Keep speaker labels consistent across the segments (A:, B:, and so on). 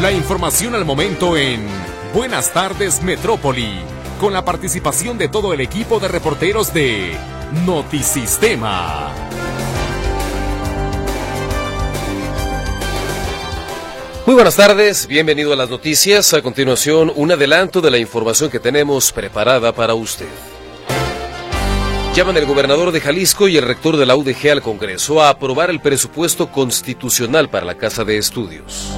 A: La información al momento en Buenas tardes Metrópoli, con la participación de todo el equipo de reporteros de Notisistema.
B: Muy buenas tardes, bienvenido a las noticias. A continuación, un adelanto de la información que tenemos preparada para usted. Llaman el gobernador de Jalisco y el rector de la UDG al Congreso a aprobar el presupuesto constitucional para la Casa de Estudios.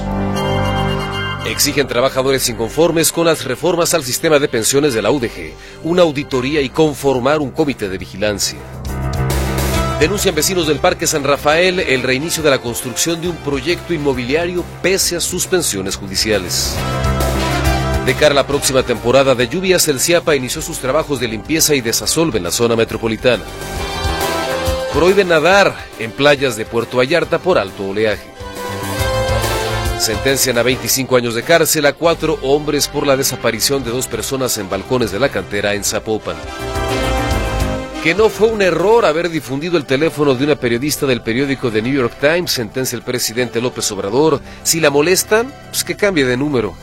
B: Exigen trabajadores inconformes con las reformas al sistema de pensiones de la UDG, una auditoría y conformar un comité de vigilancia. Denuncian vecinos del Parque San Rafael el reinicio de la construcción de un proyecto inmobiliario pese a suspensiones judiciales. De cara a la próxima temporada de lluvias, el CIAPA inició sus trabajos de limpieza y desasolve en la zona metropolitana. Prohíben nadar en playas de Puerto Vallarta por alto oleaje. Sentencian a 25 años de cárcel a cuatro hombres por la desaparición de dos personas en balcones de la cantera en Zapopan que no fue un error haber difundido el teléfono de una periodista del periódico The New York Times, sentencia el presidente López Obrador. Si la molestan, pues que cambie de número.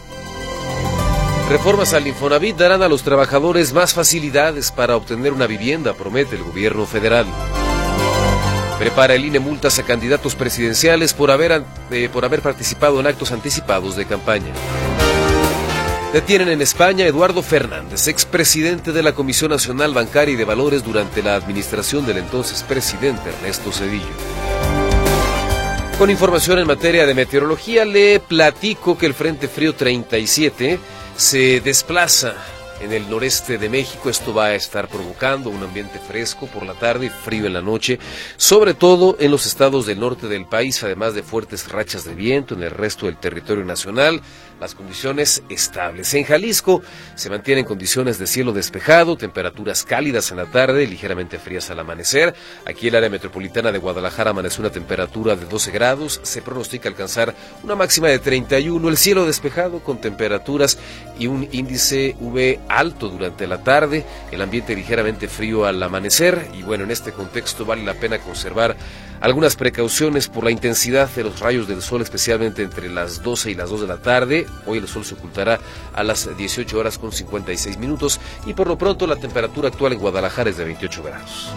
B: Reformas al Infonavit darán a los trabajadores más facilidades para obtener una vivienda, promete el gobierno federal. Prepara el INE multas a candidatos presidenciales por haber, eh, por haber participado en actos anticipados de campaña. Detienen en España a Eduardo Fernández, expresidente de la Comisión Nacional Bancaria y de Valores durante la administración del entonces presidente Ernesto Cedillo. Con información en materia de meteorología, le platico que el Frente Frío 37 se desplaza en el noreste de México. Esto va a estar provocando un ambiente fresco por la tarde y frío en la noche, sobre todo en los estados del norte del país, además de fuertes rachas de viento en el resto del territorio nacional. Las condiciones estables. En Jalisco se mantienen condiciones de cielo despejado, temperaturas cálidas en la tarde, ligeramente frías al amanecer. Aquí el área metropolitana de Guadalajara amanece una temperatura de 12 grados. Se pronostica alcanzar una máxima de 31. El cielo despejado con temperaturas y un índice V alto durante la tarde, el ambiente ligeramente frío al amanecer y bueno, en este contexto vale la pena conservar algunas precauciones por la intensidad de los rayos del sol, especialmente entre las 12 y las 2 de la tarde. Hoy el sol se ocultará a las 18 horas con 56 minutos y por lo pronto la temperatura actual en Guadalajara es de 28 grados.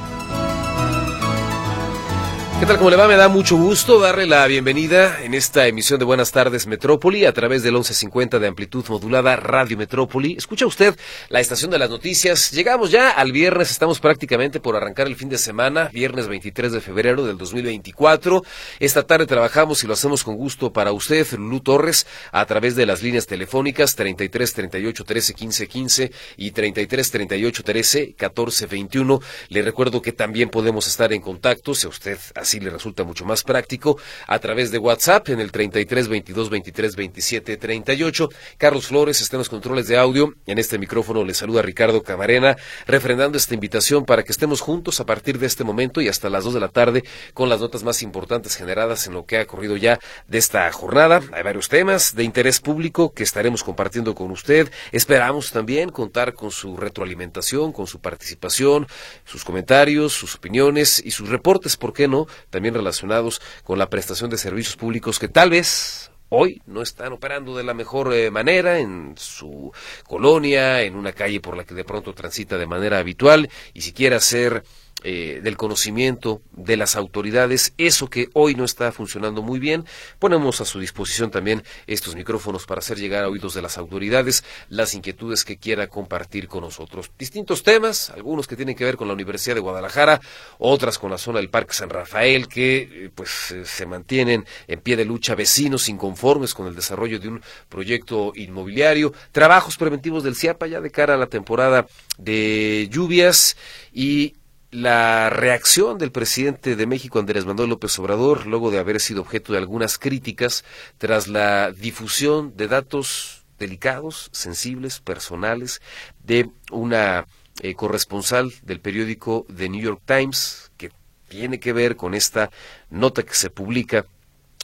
B: ¿Qué tal? ¿Cómo le va? Me da mucho gusto darle la bienvenida en esta emisión de Buenas tardes Metrópoli a través del 1150 de amplitud modulada Radio Metrópoli. Escucha usted la estación de las noticias. Llegamos ya al viernes, estamos prácticamente por arrancar el fin de semana, viernes 23 de febrero del 2024. Esta tarde trabajamos y lo hacemos con gusto para usted, Lulú Torres, a través de las líneas telefónicas 33 38 13 15 15 y 33 38 13 14 21. Le recuerdo que también podemos estar en contacto si usted así le resulta mucho más práctico, a través de WhatsApp en el 33 22 23 27 38. Carlos Flores está en los controles de audio. En este micrófono le saluda Ricardo Camarena, refrendando esta invitación para que estemos juntos a partir de este momento y hasta las 2 de la tarde con las notas más importantes generadas en lo que ha ocurrido ya de esta jornada. Hay varios temas de interés público que estaremos compartiendo con usted. Esperamos también contar con su retroalimentación, con su participación, sus comentarios, sus opiniones y sus reportes, ¿por qué no? También relacionados con la prestación de servicios públicos que tal vez hoy no están operando de la mejor eh, manera en su colonia, en una calle por la que de pronto transita de manera habitual y si quiere hacer eh, del conocimiento de las autoridades, eso que hoy no está funcionando muy bien. Ponemos a su disposición también estos micrófonos para hacer llegar a oídos de las autoridades las inquietudes que quiera compartir con nosotros. Distintos temas, algunos que tienen que ver con la Universidad de Guadalajara, otras con la zona del Parque San Rafael, que eh, pues eh, se mantienen en pie de lucha vecinos inconformes con el desarrollo de un proyecto inmobiliario, trabajos preventivos del CIAPA ya de cara a la temporada de lluvias y la reacción del presidente de México, Andrés Manuel López Obrador, luego de haber sido objeto de algunas críticas tras la difusión de datos delicados, sensibles, personales, de una eh, corresponsal del periódico The New York Times, que tiene que ver con esta nota que se publica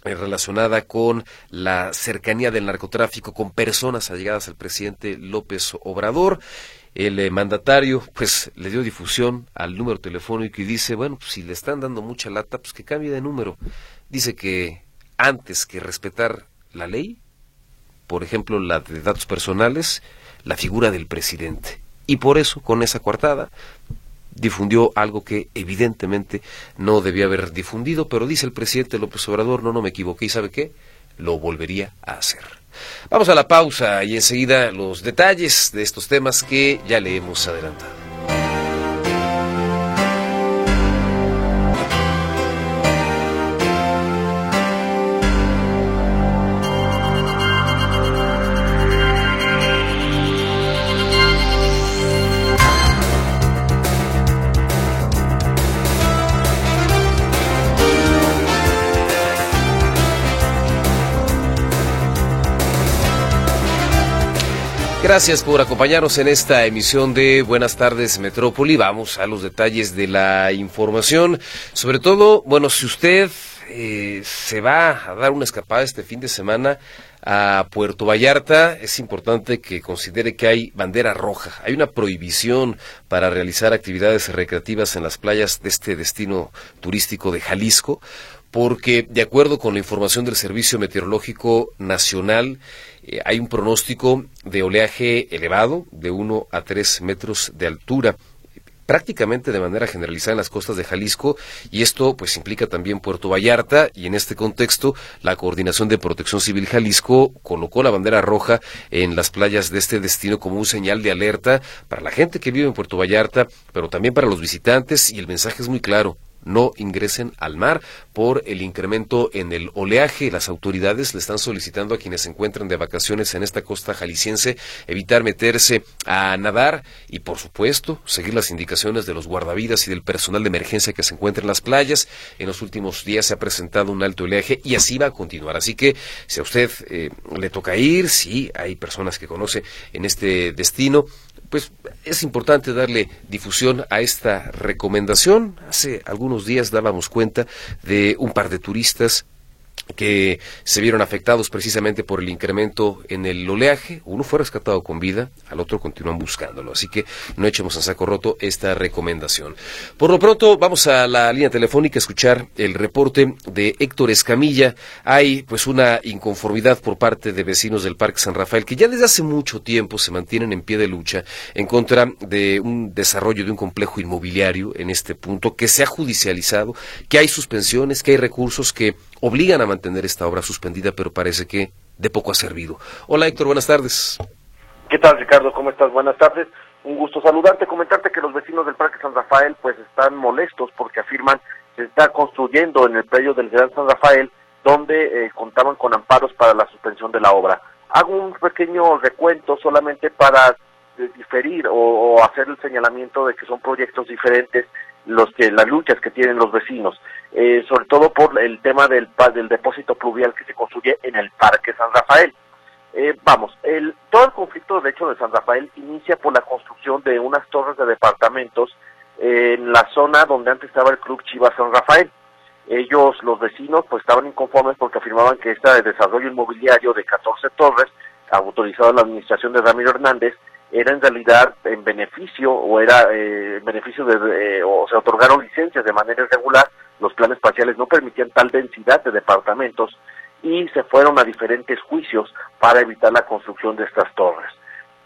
B: eh, relacionada con la cercanía del narcotráfico con personas allegadas al presidente López Obrador el eh, mandatario pues le dio difusión al número telefónico y dice, bueno, pues, si le están dando mucha lata, pues que cambie de número. Dice que antes que respetar la ley, por ejemplo la de datos personales, la figura del presidente. Y por eso, con esa coartada, difundió algo que evidentemente no debía haber difundido, pero dice el presidente López Obrador, no, no me equivoqué, ¿y sabe qué? Lo volvería a hacer. Vamos a la pausa y enseguida los detalles de estos temas que ya le hemos adelantado. Gracias por acompañarnos en esta emisión de Buenas tardes Metrópoli. Vamos a los detalles de la información. Sobre todo, bueno, si usted eh, se va a dar una escapada este fin de semana a Puerto Vallarta, es importante que considere que hay bandera roja. Hay una prohibición para realizar actividades recreativas en las playas de este destino turístico de Jalisco porque de acuerdo con la información del Servicio Meteorológico Nacional, eh, hay un pronóstico de oleaje elevado de 1 a 3 metros de altura prácticamente de manera generalizada en las costas de Jalisco y esto pues implica también Puerto Vallarta y en este contexto la Coordinación de Protección Civil Jalisco colocó la bandera roja en las playas de este destino como un señal de alerta para la gente que vive en Puerto Vallarta, pero también para los visitantes y el mensaje es muy claro no ingresen al mar por el incremento en el oleaje. Las autoridades le están solicitando a quienes se encuentran de vacaciones en esta costa jalisciense evitar meterse a nadar y, por supuesto, seguir las indicaciones de los guardavidas y del personal de emergencia que se encuentra en las playas. En los últimos días se ha presentado un alto oleaje y así va a continuar. Así que si a usted eh, le toca ir, si hay personas que conoce en este destino, pues es importante darle difusión a esta recomendación. Hace algunos días dábamos cuenta de un par de turistas que se vieron afectados precisamente por el incremento en el oleaje. Uno fue rescatado con vida, al otro continúan buscándolo. Así que no echemos en saco roto esta recomendación. Por lo pronto, vamos a la línea telefónica a escuchar el reporte de Héctor Escamilla. Hay pues una inconformidad por parte de vecinos del Parque San Rafael que ya desde hace mucho tiempo se mantienen en pie de lucha en contra de un desarrollo de un complejo inmobiliario en este punto que se ha judicializado, que hay suspensiones, que hay recursos que obligan a mantener esta obra suspendida, pero parece que de poco ha servido. Hola Héctor, buenas tardes.
C: ¿Qué tal Ricardo? ¿Cómo estás? Buenas tardes. Un gusto saludarte, comentarte que los vecinos del Parque San Rafael pues están molestos porque afirman se está construyendo en el predio del Gran San Rafael donde eh, contaban con amparos para la suspensión de la obra. Hago un pequeño recuento solamente para eh, diferir o, hacer el señalamiento de que son proyectos diferentes los que las luchas que tienen los vecinos. Eh, sobre todo por el tema del, del depósito pluvial que se construye en el Parque San Rafael. Eh, vamos, el, todo el conflicto de hecho de San Rafael inicia por la construcción de unas torres de departamentos en la zona donde antes estaba el Club Chivas San Rafael. Ellos, los vecinos, pues estaban inconformes porque afirmaban que este desarrollo inmobiliario de 14 torres, autorizado en la administración de Ramiro Hernández, era en realidad en beneficio o era eh, en beneficio de, o se otorgaron licencias de manera irregular los planes parciales no permitían tal densidad de departamentos y se fueron a diferentes juicios para evitar la construcción de estas torres.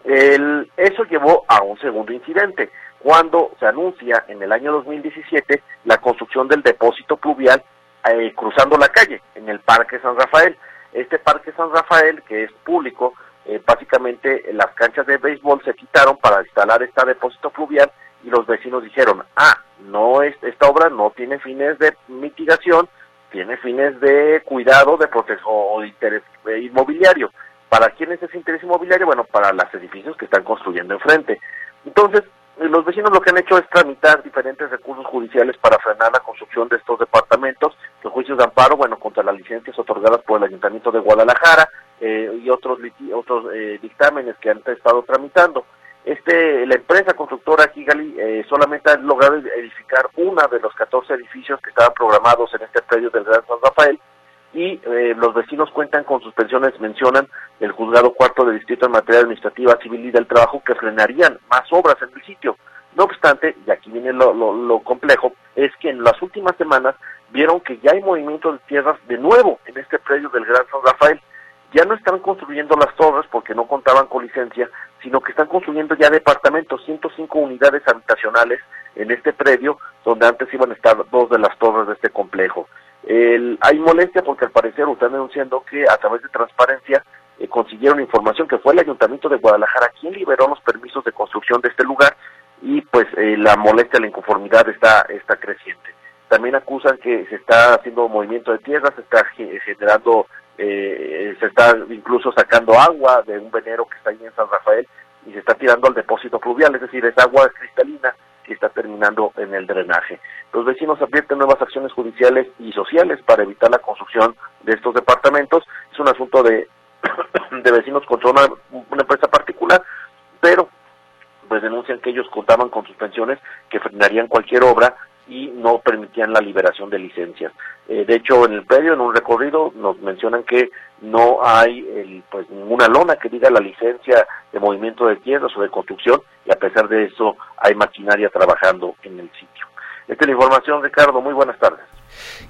C: eso llevó a un segundo incidente, cuando se anuncia en el año 2017 la construcción del depósito pluvial eh, cruzando la calle, en el Parque San Rafael. Este Parque San Rafael, que es público, eh, básicamente las canchas de béisbol se quitaron para instalar este depósito pluvial y los vecinos dijeron, ah, no es, esta obra no tiene fines de mitigación, tiene fines de cuidado, de protección o de interés eh, inmobiliario. ¿Para quién es ese interés inmobiliario? Bueno, para los edificios que están construyendo enfrente. Entonces, eh, los vecinos lo que han hecho es tramitar diferentes recursos judiciales para frenar la construcción de estos departamentos, los juicios de amparo, bueno, contra las licencias otorgadas por el Ayuntamiento de Guadalajara eh, y otros, otros dictámenes que han estado tramitando. Este, la empresa constructora Kigali eh, solamente ha logrado edificar una de los 14 edificios que estaban programados en este predio del Gran San Rafael y eh, los vecinos cuentan con suspensiones, mencionan el juzgado cuarto de distrito en materia administrativa, civil y del trabajo que frenarían más obras en el sitio. No obstante, y aquí viene lo, lo complejo, es que en las últimas semanas vieron que ya hay movimiento de tierras de nuevo en este predio del Gran San Rafael ya no están construyendo las torres porque no contaban con licencia, sino que están construyendo ya departamentos, 105 unidades habitacionales en este predio, donde antes iban a estar dos de las torres de este complejo. Hay molestia porque al parecer están denunciando que a través de transparencia eh, consiguieron información que fue el Ayuntamiento de Guadalajara quien liberó los permisos de construcción de este lugar y pues eh, la molestia, la inconformidad está, está creciente. También acusan que se está haciendo movimiento de tierra, se está generando eh, se está incluso sacando agua de un venero que está ahí en San Rafael y se está tirando al depósito fluvial, es decir, es agua cristalina que está terminando en el drenaje. Los vecinos advierten nuevas acciones judiciales y sociales para evitar la construcción de estos departamentos. Es un asunto de, de vecinos contra una, una empresa particular, pero pues denuncian que ellos contaban con suspensiones que frenarían cualquier obra y no permitían la liberación de licencias. Eh, de hecho, en el predio, en un recorrido, nos mencionan que no hay el, pues ninguna lona que diga la licencia de movimiento de tierras o de construcción y a pesar de eso hay maquinaria trabajando en el sitio. Esta es la información, Ricardo. Muy buenas tardes.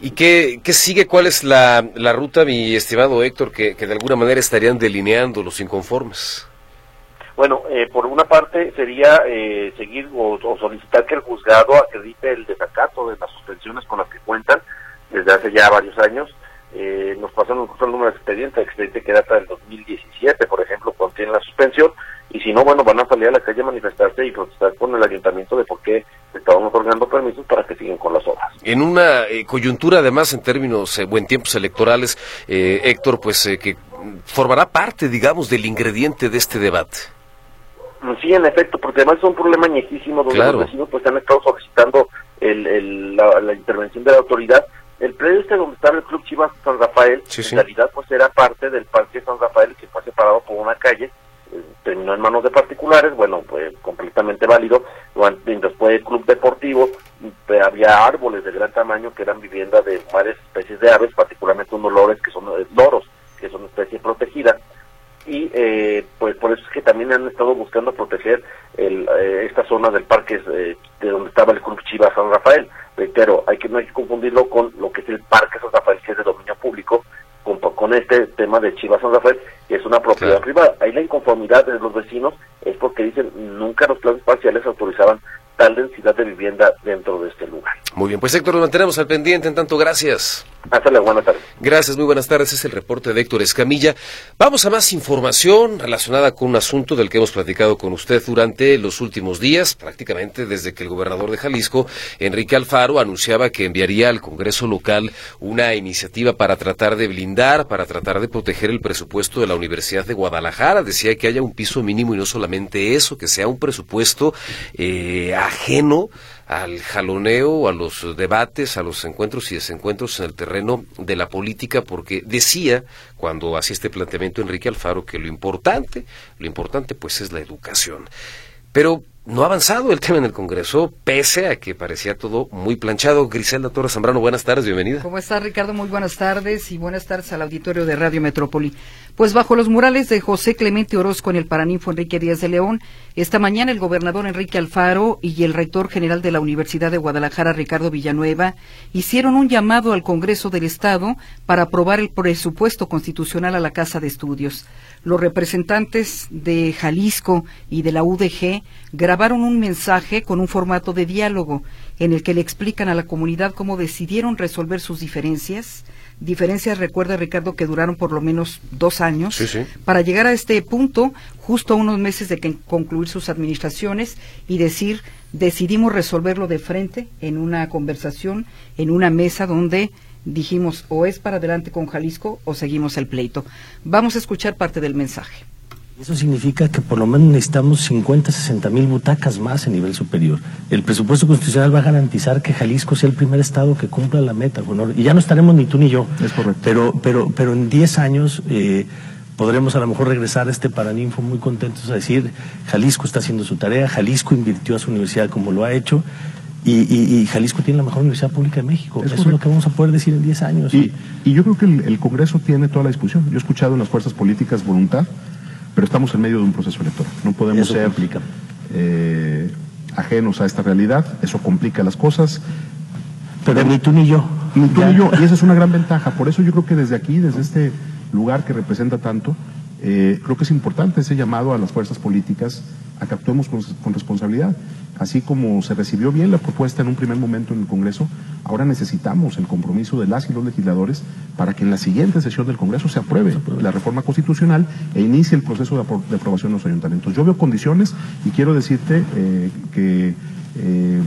B: ¿Y qué, qué sigue? ¿Cuál es la, ruta, mi estimado Héctor, que de alguna manera estarían delineando los inconformes?
C: Bueno, eh, por una parte sería eh, seguir o, solicitar que el juzgado acredite el desacato de las suspensiones con las que cuentan desde hace ya varios años. Eh, nos pasaron el número de expediente, expediente que data del 2017, por ejemplo, contiene la suspensión, y si no, bueno, van a salir a la calle a manifestarse y protestar con el ayuntamiento de por qué estaban otorgando permisos para que sigan con las obras.
B: En una coyuntura, además, en términos, buen tiempos electorales, Héctor, pues que formará parte, digamos, del ingrediente de este debate.
C: Sí, en efecto, porque además es un problema añejísimo donde los vecinos pues han estado solicitando el, la, intervención de la autoridad. El predio este donde estaba el Club Chivas San Rafael, en realidad pues era parte del Parque San Rafael que fue separado por una calle, eh, terminó en manos de particulares, bueno, pues completamente válido. Mientras fue el Club Deportivo, eh, había árboles de gran tamaño que eran vivienda de varias especies de aves, particularmente unos lores que son eh, loros, que son especie protegida y eh, pues por eso es que también han estado buscando proteger el, eh, esta zona del parque eh, de donde estaba el Club Chivas San Rafael. Reitero, hay que, no hay que confundirlo con lo que es el Parque San Rafael, que es de dominio público, con, con este tema de Chivas San Rafael, que es una propiedad privada. Ahí la inconformidad de los vecinos es porque dicen nunca los planes parciales autorizaban tal densidad de vivienda dentro de este lugar.
B: Muy bien, pues Héctor, lo mantenemos al pendiente, en tanto gracias.
C: Buenas tardes.
B: Gracias, muy buenas tardes. Es el reporte de Héctor Escamilla. Vamos a más información relacionada con un asunto del que hemos platicado con usted durante los últimos días, prácticamente desde que el gobernador de Jalisco, Enrique Alfaro, anunciaba que enviaría al Congreso local una iniciativa para tratar de blindar, para tratar de proteger el presupuesto de la Universidad de Guadalajara. Decía que haya un piso mínimo y no solamente eso, que sea un presupuesto eh, ajeno al jaloneo, a los debates, a los encuentros y desencuentros en el terreno de la política, porque decía, cuando hacía este planteamiento Enrique Alfaro, que lo importante, lo importante pues es la educación. Pero no ha avanzado el tema en el Congreso, pese a que parecía todo muy planchado. Griselda Torres Zambrano, buenas tardes, bienvenida.
D: ¿Cómo está Ricardo? Muy buenas tardes y buenas tardes al auditorio de Radio Metrópoli. Pues bajo los murales de José Clemente Orozco en el Paraninfo Enrique Díaz de León, esta mañana el gobernador Enrique Alfaro y el rector general de la Universidad de Guadalajara, Ricardo Villanueva, hicieron un llamado al Congreso del Estado para aprobar el presupuesto constitucional a la Casa de Estudios. Los representantes de Jalisco y de la UDG grabaron un mensaje con un formato de diálogo en el que le explican a la comunidad cómo decidieron resolver sus diferencias, diferencias, recuerda Ricardo, que duraron por lo menos dos años, para llegar a este punto justo a unos meses de que concluir sus administraciones y decir, decidimos resolverlo de frente en una conversación, en una mesa donde dijimos o es para adelante con Jalisco o seguimos el pleito. Vamos a escuchar parte del mensaje.
E: Eso significa que por lo menos necesitamos 50, 60 mil butacas más a nivel superior. El presupuesto constitucional va a garantizar que Jalisco sea el primer estado que cumpla la meta, y ya no estaremos ni tú ni yo.
F: Es correcto.
E: Pero, pero, pero en 10 años eh, podremos a lo mejor regresar a este Paraninfo muy contentos a decir, Jalisco está haciendo su tarea, Jalisco invirtió a su universidad como lo ha hecho, y, Jalisco tiene la mejor universidad pública de México. Eso es lo que vamos a poder decir en 10 años.
F: Y, yo creo que el, el, Congreso tiene toda la discusión. Yo he escuchado en las fuerzas políticas voluntad pero estamos en medio de un proceso electoral. No podemos ser eh, ajenos a esta realidad, eso complica las cosas.
E: Pero ni tú ni yo.
F: Ni tú ni yo, y esa es una gran ventaja. Por eso yo creo que desde aquí, desde este lugar que representa tanto, eh, creo que es importante ese llamado a las fuerzas políticas a que actuemos con, con, responsabilidad. Así como se recibió bien la propuesta en un primer momento en el Congreso, ahora necesitamos el compromiso de las y los legisladores para que en la siguiente sesión del Congreso se apruebe la reforma constitucional e inicie el proceso de, apro de aprobación en los ayuntamientos. Yo veo condiciones y quiero decirte eh, que eh,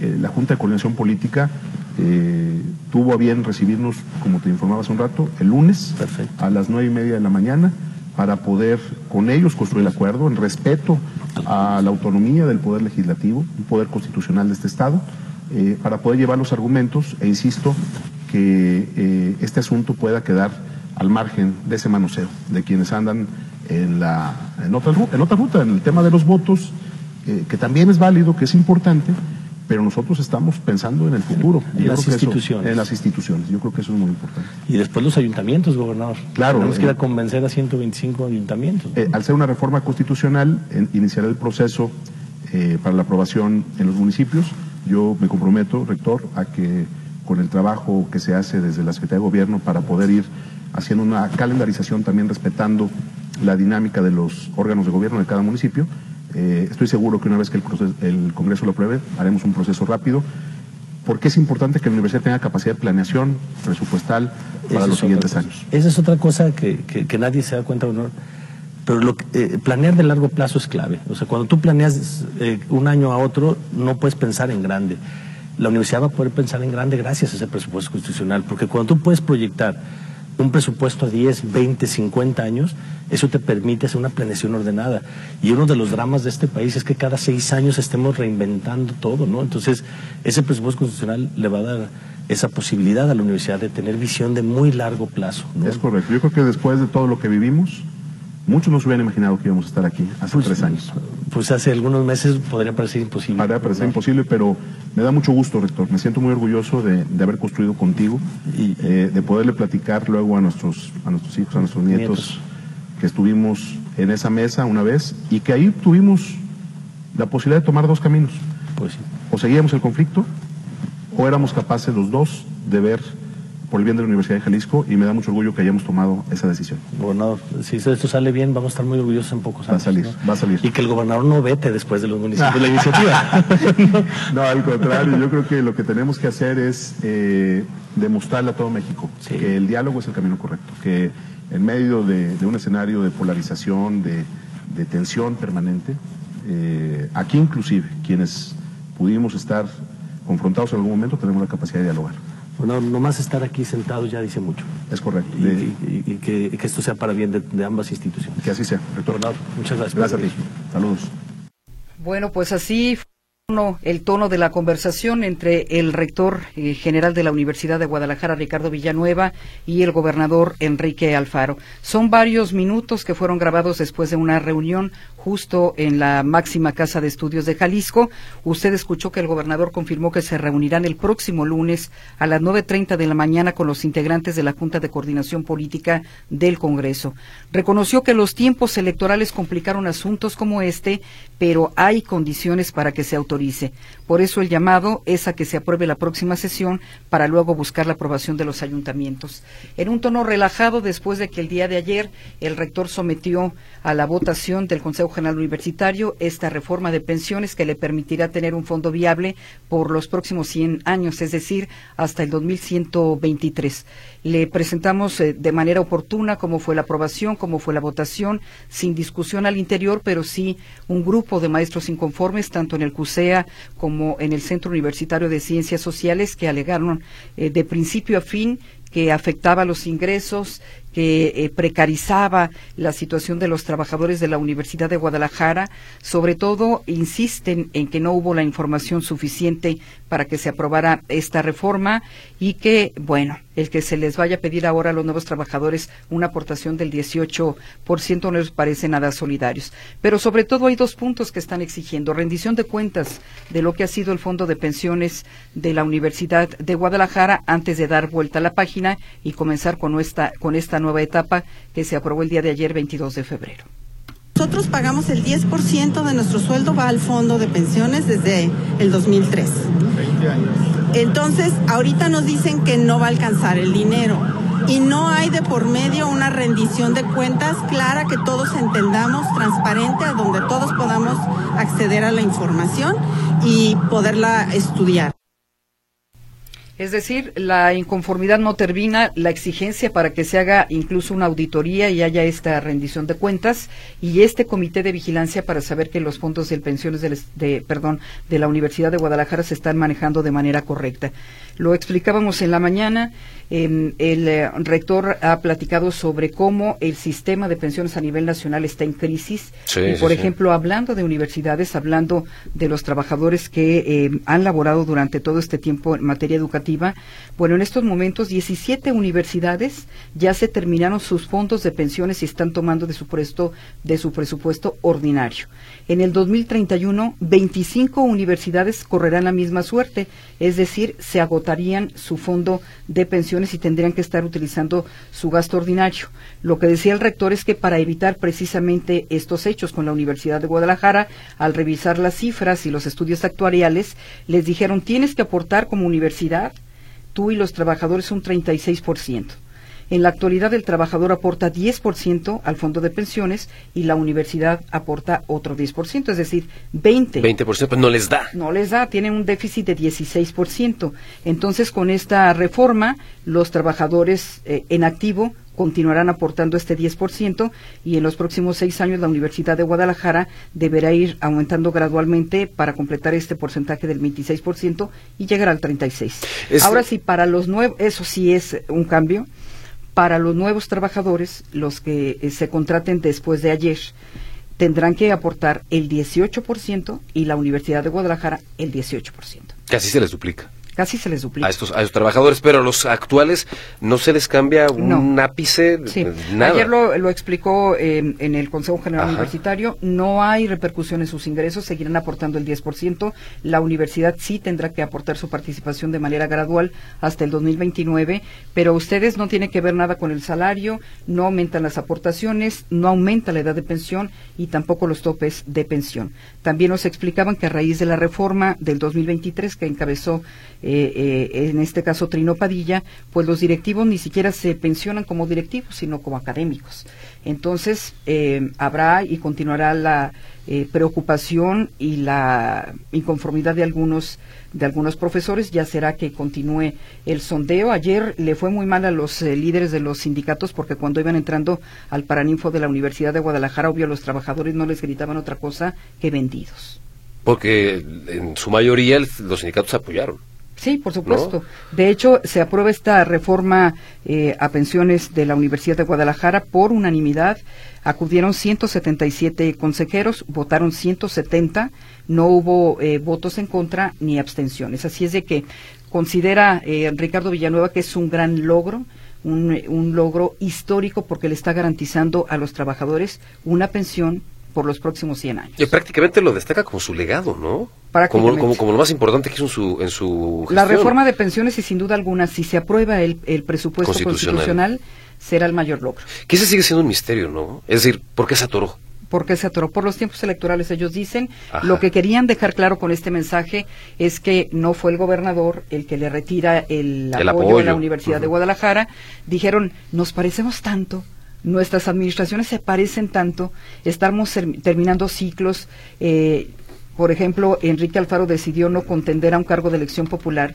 F: eh, la Junta de Coordinación Política eh, tuvo a bien recibirnos, como te informaba hace un rato, el lunes a las nueve y media de la mañana para poder con ellos construir el acuerdo en respeto a la autonomía del Poder Legislativo, un poder constitucional de este Estado, eh, para poder llevar los argumentos e insisto que eh, este asunto pueda quedar al margen de ese manoseo, de quienes andan en, la, en, otra, en otra ruta, en el tema de los votos, eh, que también es válido, que es importante, pero nosotros estamos pensando en el futuro.
E: En las instituciones.
F: Eso, en las instituciones. Yo creo que eso es muy importante.
E: Y después los ayuntamientos, gobernador.
F: Claro.
E: Tenemos que ir a convencer a 125 ayuntamientos.
F: Eh, al ser una reforma constitucional, eh, iniciará el proceso eh, para la aprobación en los municipios. Yo me comprometo, rector, a que con el trabajo que se hace desde la Secretaría de Gobierno para poder ir haciendo una calendarización también respetando la dinámica de los órganos de gobierno de cada municipio, eh, estoy seguro que una vez que el, proceso, el, Congreso lo apruebe, haremos un proceso rápido, porque es importante que la universidad tenga capacidad de planeación presupuestal para
E: Esa
F: los siguientes años.
E: Esa es otra cosa que, que, que nadie se da cuenta, ¿no? pero lo que, eh, planear de largo plazo es clave. O sea, cuando tú planeas eh, un año a otro, no puedes pensar en grande. La universidad va a poder pensar en grande gracias a ese presupuesto constitucional, porque cuando tú puedes proyectar un presupuesto a 10, 20, 50 años, eso te permite hacer una planeación ordenada. Y uno de los dramas de este país es que cada seis años estemos reinventando todo, ¿no? Entonces, ese presupuesto constitucional le va a dar esa posibilidad a la universidad de tener visión de muy largo plazo. ¿no?
F: Es correcto. Yo creo que después de todo lo que vivimos, muchos nos hubieran imaginado que íbamos a estar aquí hace
E: Pues,
F: tres años.
E: Pues hace algunos meses podría parecer imposible.
F: Podría parecer
E: ¿no?
F: imposible, pero me da mucho gusto, rector. Me siento muy orgulloso de, de haber construido contigo y eh, de poderle platicar luego a nuestros, a nuestros hijos, a nuestros nietos,
E: Nietos.
F: que estuvimos en esa mesa una vez y que ahí tuvimos la posibilidad de tomar dos caminos.
E: Pues sí.
F: O seguíamos el conflicto o éramos capaces los dos de ver por el bien de la Universidad de Jalisco y me da mucho orgullo que hayamos tomado esa decisión.
E: Gobernador, si esto sale bien, vamos a estar muy orgullosos en pocos
F: Va a
E: años.
F: salir,
E: ¿no?
F: va a salir.
E: Y que el gobernador no vete después de los municipios la iniciativa.
F: No, al contrario, yo creo que lo que tenemos que hacer es eh, demostrarle a todo México
E: Sí.
F: que el diálogo es el camino correcto, que en medio de, de un escenario de polarización, de, de tensión permanente, eh, aquí inclusive quienes pudimos estar confrontados en algún momento tenemos la capacidad de dialogar.
E: Bueno, nomás estar aquí sentado ya dice mucho.
F: Es correcto.
E: Y,
F: De-
E: y- y que, y que esto sea para bien de, de ambas instituciones.
F: que así sea, rector.
E: Gobernador, muchas gracias.
F: Gracias a ti. Saludos.
D: Bueno, pues así fue el tono de la conversación entre el rector eh, general de la Universidad de Guadalajara, Ricardo Villanueva, y el gobernador Enrique Alfaro. Son varios minutos que fueron grabados después de una reunión justo en la máxima casa de estudios de Jalisco. Usted escuchó que el gobernador confirmó que se reunirán el próximo lunes a las 9.30 de la mañana con los integrantes de la Junta de Coordinación Política del Congreso. Reconoció que los tiempos electorales complicaron asuntos como este, pero hay condiciones para que se autorice. Por eso el llamado es a que se apruebe la próxima sesión para luego buscar la aprobación de los ayuntamientos. En un tono relajado, después de que el día de ayer el rector sometió a la votación del Consejo General Universitario esta reforma de pensiones que le permitirá tener un fondo viable por los próximos 100 años, es decir, hasta el 2123. Le presentamos eh, de manera oportuna cómo fue la aprobación, cómo fue la votación, sin discusión al interior, pero sí un grupo de maestros inconformes, tanto en el CUSEA como en el Centro Universitario de Ciencias Sociales, que alegaron eh, de principio a fin que afectaba los ingresos, que eh, precarizaba la situación de los trabajadores de la Universidad de Guadalajara. Sobre todo, insisten en que no hubo la información suficiente para que se aprobara esta reforma y que, bueno, el que se les vaya a pedir ahora a los nuevos trabajadores una aportación del 18% no les parece nada solidarios. Pero sobre todo hay dos puntos que están exigiendo. Rendición de cuentas de lo que ha sido el fondo de pensiones de la Universidad de Guadalajara antes de dar vuelta a la página y comenzar con esta, con esta nueva etapa que se aprobó el día de ayer, 22 de febrero.
G: Nosotros pagamos el 10% de nuestro sueldo va al fondo de pensiones desde el 2003.
F: 20 años.
G: Entonces, ahorita nos dicen que no va a alcanzar el dinero. y no hay de por medio una rendición de cuentas clara que todos entendamos, transparente, a donde todos podamos acceder a la información y poderla estudiar.
D: Es decir, la inconformidad no termina, la exigencia para que se haga incluso una auditoría y haya esta rendición de cuentas y este comité de vigilancia para saber que los fondos de pensiones de, perdón, de la Universidad de Guadalajara se están manejando de manera correcta. Lo explicábamos en la mañana, el eh, rector ha platicado sobre cómo el sistema de pensiones a nivel nacional está en crisis. y, por ejemplo, hablando de universidades, hablando de los trabajadores que eh, han laborado durante todo este tiempo en materia educativa, bueno, en estos momentos 17 universidades ya se terminaron sus fondos de pensiones y están tomando de su, presto, de su presupuesto ordinario. En el 2031, 25 universidades correrán la misma suerte, es decir, se agotarían su fondo de pensiones y tendrían que estar utilizando su gasto ordinario. Lo que decía el rector es que para evitar precisamente estos hechos con la Universidad de Guadalajara, al revisar las cifras y los estudios actuariales, les dijeron tienes que aportar como universidad tú y los trabajadores un 36%. En la actualidad el trabajador aporta 10% al fondo de pensiones y la universidad aporta otro 10%, es decir, 20.
B: 20%, pues no les da.
D: No les da, tienen un déficit de 16%. Entonces, con esta reforma, los trabajadores eh, en activo continuarán aportando este 10% y en los próximos seis años la Universidad de Guadalajara deberá ir aumentando gradualmente para completar este porcentaje del 26% y llegar al 36%. Ahora sí, para los nuevos, eso sí es un cambio para los nuevos trabajadores, los que eh, se contraten después de ayer, tendrán que aportar el 18% y la Universidad de Guadalajara el 18%.
B: Casi se les duplica.
D: Casi se les duplica.
B: A estos, a trabajadores, pero a los actuales no se les cambia un ápice, nada.
D: Ayer lo, explicó en el Consejo General Universitario, no hay repercusión en sus ingresos, seguirán aportando el 10%. La universidad sí tendrá que aportar su participación de manera gradual hasta el 2029, pero ustedes no tienen que ver nada con el salario, no aumentan las aportaciones, no aumenta la edad de pensión y tampoco los topes de pensión. También nos explicaban que a raíz de la reforma del 2023 que encabezó eh, eh, en este caso Trino Padilla, pues los directivos ni siquiera se pensionan como directivos, sino como académicos. Entonces, eh, habrá y continuará la preocupación y la inconformidad de algunos de algunos profesores, ya será que continúe el sondeo. Ayer le fue muy mal a los líderes de los sindicatos porque cuando iban entrando al Paraninfo de la Universidad de Guadalajara, obvio, los trabajadores no les gritaban otra cosa que vendidos.
B: Porque en su mayoría los sindicatos apoyaron.
D: Sí, por supuesto. De hecho, se aprueba esta reforma eh, a pensiones de la Universidad de Guadalajara por unanimidad. Acudieron 177 consejeros, votaron 170, no hubo eh, votos en contra ni abstenciones. Así es de que considera eh, Ricardo Villanueva que es un gran logro, un, un logro histórico porque le está garantizando a los trabajadores una pensión por los próximos 100 años.
B: Y prácticamente lo destaca como su legado, ¿no? Como, como, como, lo más importante que hizo en su, en su
D: La reforma de pensiones y sin duda alguna, si se aprueba el, el presupuesto constitucional. será el mayor logro.
B: Que ese sigue siendo un misterio, ¿no? Es decir, ¿por qué se atoró?
D: ¿Por qué se atoró? Por los tiempos electorales, ellos dicen. Lo que querían dejar claro con este mensaje es que no fue el gobernador el que le retira el, apoyo, a la Universidad de Guadalajara. Dijeron, nos parecemos tanto, nuestras administraciones se parecen tanto, estamos terminando ciclos. Eh, por ejemplo, Enrique Alfaro decidió no contender a un cargo de elección popular.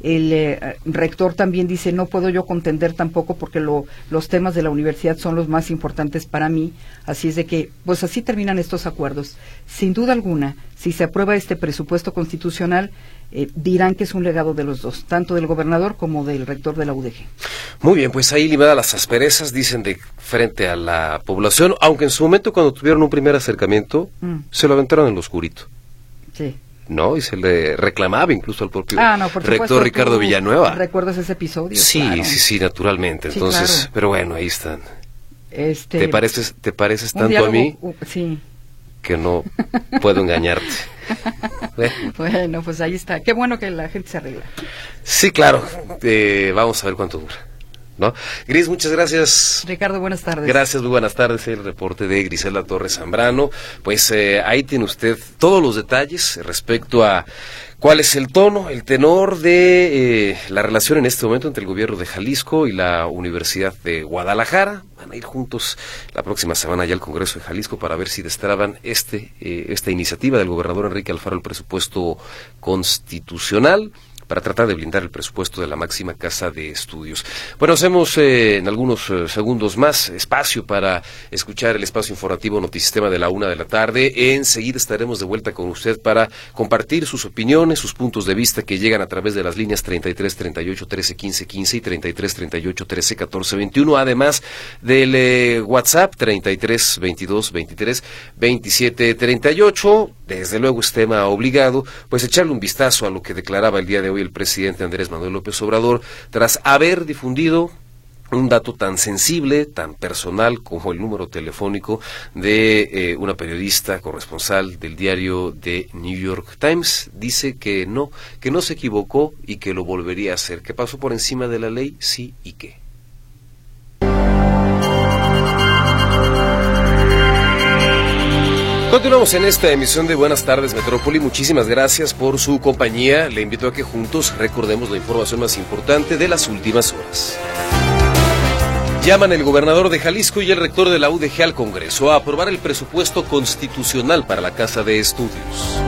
D: El eh, rector también dice, no puedo yo contender tampoco porque los temas de la universidad son los más importantes para mí. Así es de que, pues así terminan estos acuerdos. Sin duda alguna, si se aprueba este presupuesto constitucional, eh, dirán que es un legado de los dos, tanto del gobernador como del rector de la UDG.
B: Muy bien, pues ahí limada las asperezas, dicen de frente a la población, aunque en su momento cuando tuvieron un primer acercamiento, mm. se lo aventaron en lo oscurito.
D: Sí.
B: ¿no? Y se le reclamaba incluso al propio ah, rector Ricardo Villanueva.
D: ¿Recuerdas ese episodio?
B: Sí, sí, sí, naturalmente. Entonces, pero bueno, ahí están. Este, ¿Te pareces, te pareces tanto a mí?
D: sí.
B: Que no puedo engañarte.
D: bueno. pues ahí está. Qué bueno que la gente se arregla.
B: Sí, claro. Eh, vamos a ver cuánto dura. ¿no? Gris, muchas gracias.
D: Ricardo, buenas tardes.
B: Gracias, muy buenas tardes. El reporte de Grisela Torres Zambrano. Pues eh, ahí tiene usted todos los detalles respecto a ¿Cuál es el tono, el tenor de eh, la relación en este momento entre el gobierno de Jalisco y la Universidad de Guadalajara? Van a ir juntos la próxima semana ya al Congreso de Jalisco para ver si destraban este, eh, esta iniciativa del gobernador Enrique Alfaro, el presupuesto constitucional para tratar de blindar el presupuesto de la máxima casa de estudios. Bueno, hacemos eh, en algunos eh, segundos más espacio para escuchar el espacio informativo Notisistema de la una de la tarde. Enseguida estaremos de vuelta con usted para compartir sus opiniones, sus puntos de vista que llegan a través de las líneas 33 38 13 15 15 y 33 38 13 14 21, además del eh, WhatsApp 33 22 23 27 38. Desde luego es tema obligado, pues echarle un vistazo a lo que declaraba el día de hoy el presidente Andrés Manuel López Obrador tras haber difundido un dato tan sensible, tan personal como el número telefónico de eh, una periodista corresponsal del diario de New York Times. Dice que no, que no se equivocó y que lo volvería a hacer, que pasó por encima de la ley, sí y qué. Continuamos en esta emisión de Buenas tardes Metrópoli. Muchísimas gracias por su compañía. Le invito a que juntos recordemos la información más importante de las últimas horas. Llaman el gobernador de Jalisco y el rector de la UDG al Congreso a aprobar el presupuesto constitucional para la Casa de Estudios.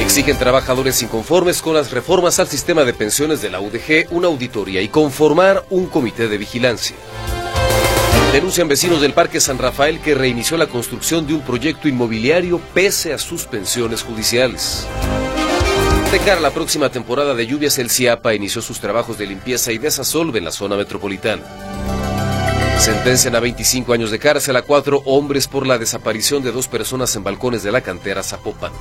B: Exigen trabajadores inconformes con las reformas al sistema de pensiones de la UDG una auditoría y conformar un comité de vigilancia. Denuncian vecinos del Parque San Rafael que reinició la construcción de un proyecto inmobiliario pese a suspensiones judiciales. De cara a la próxima temporada de lluvias, el CIAPA inició sus trabajos de limpieza y desasolve en la zona metropolitana. Sentencian a 25 años de cárcel a cuatro hombres por la desaparición de dos personas en balcones de la cantera Zapopan.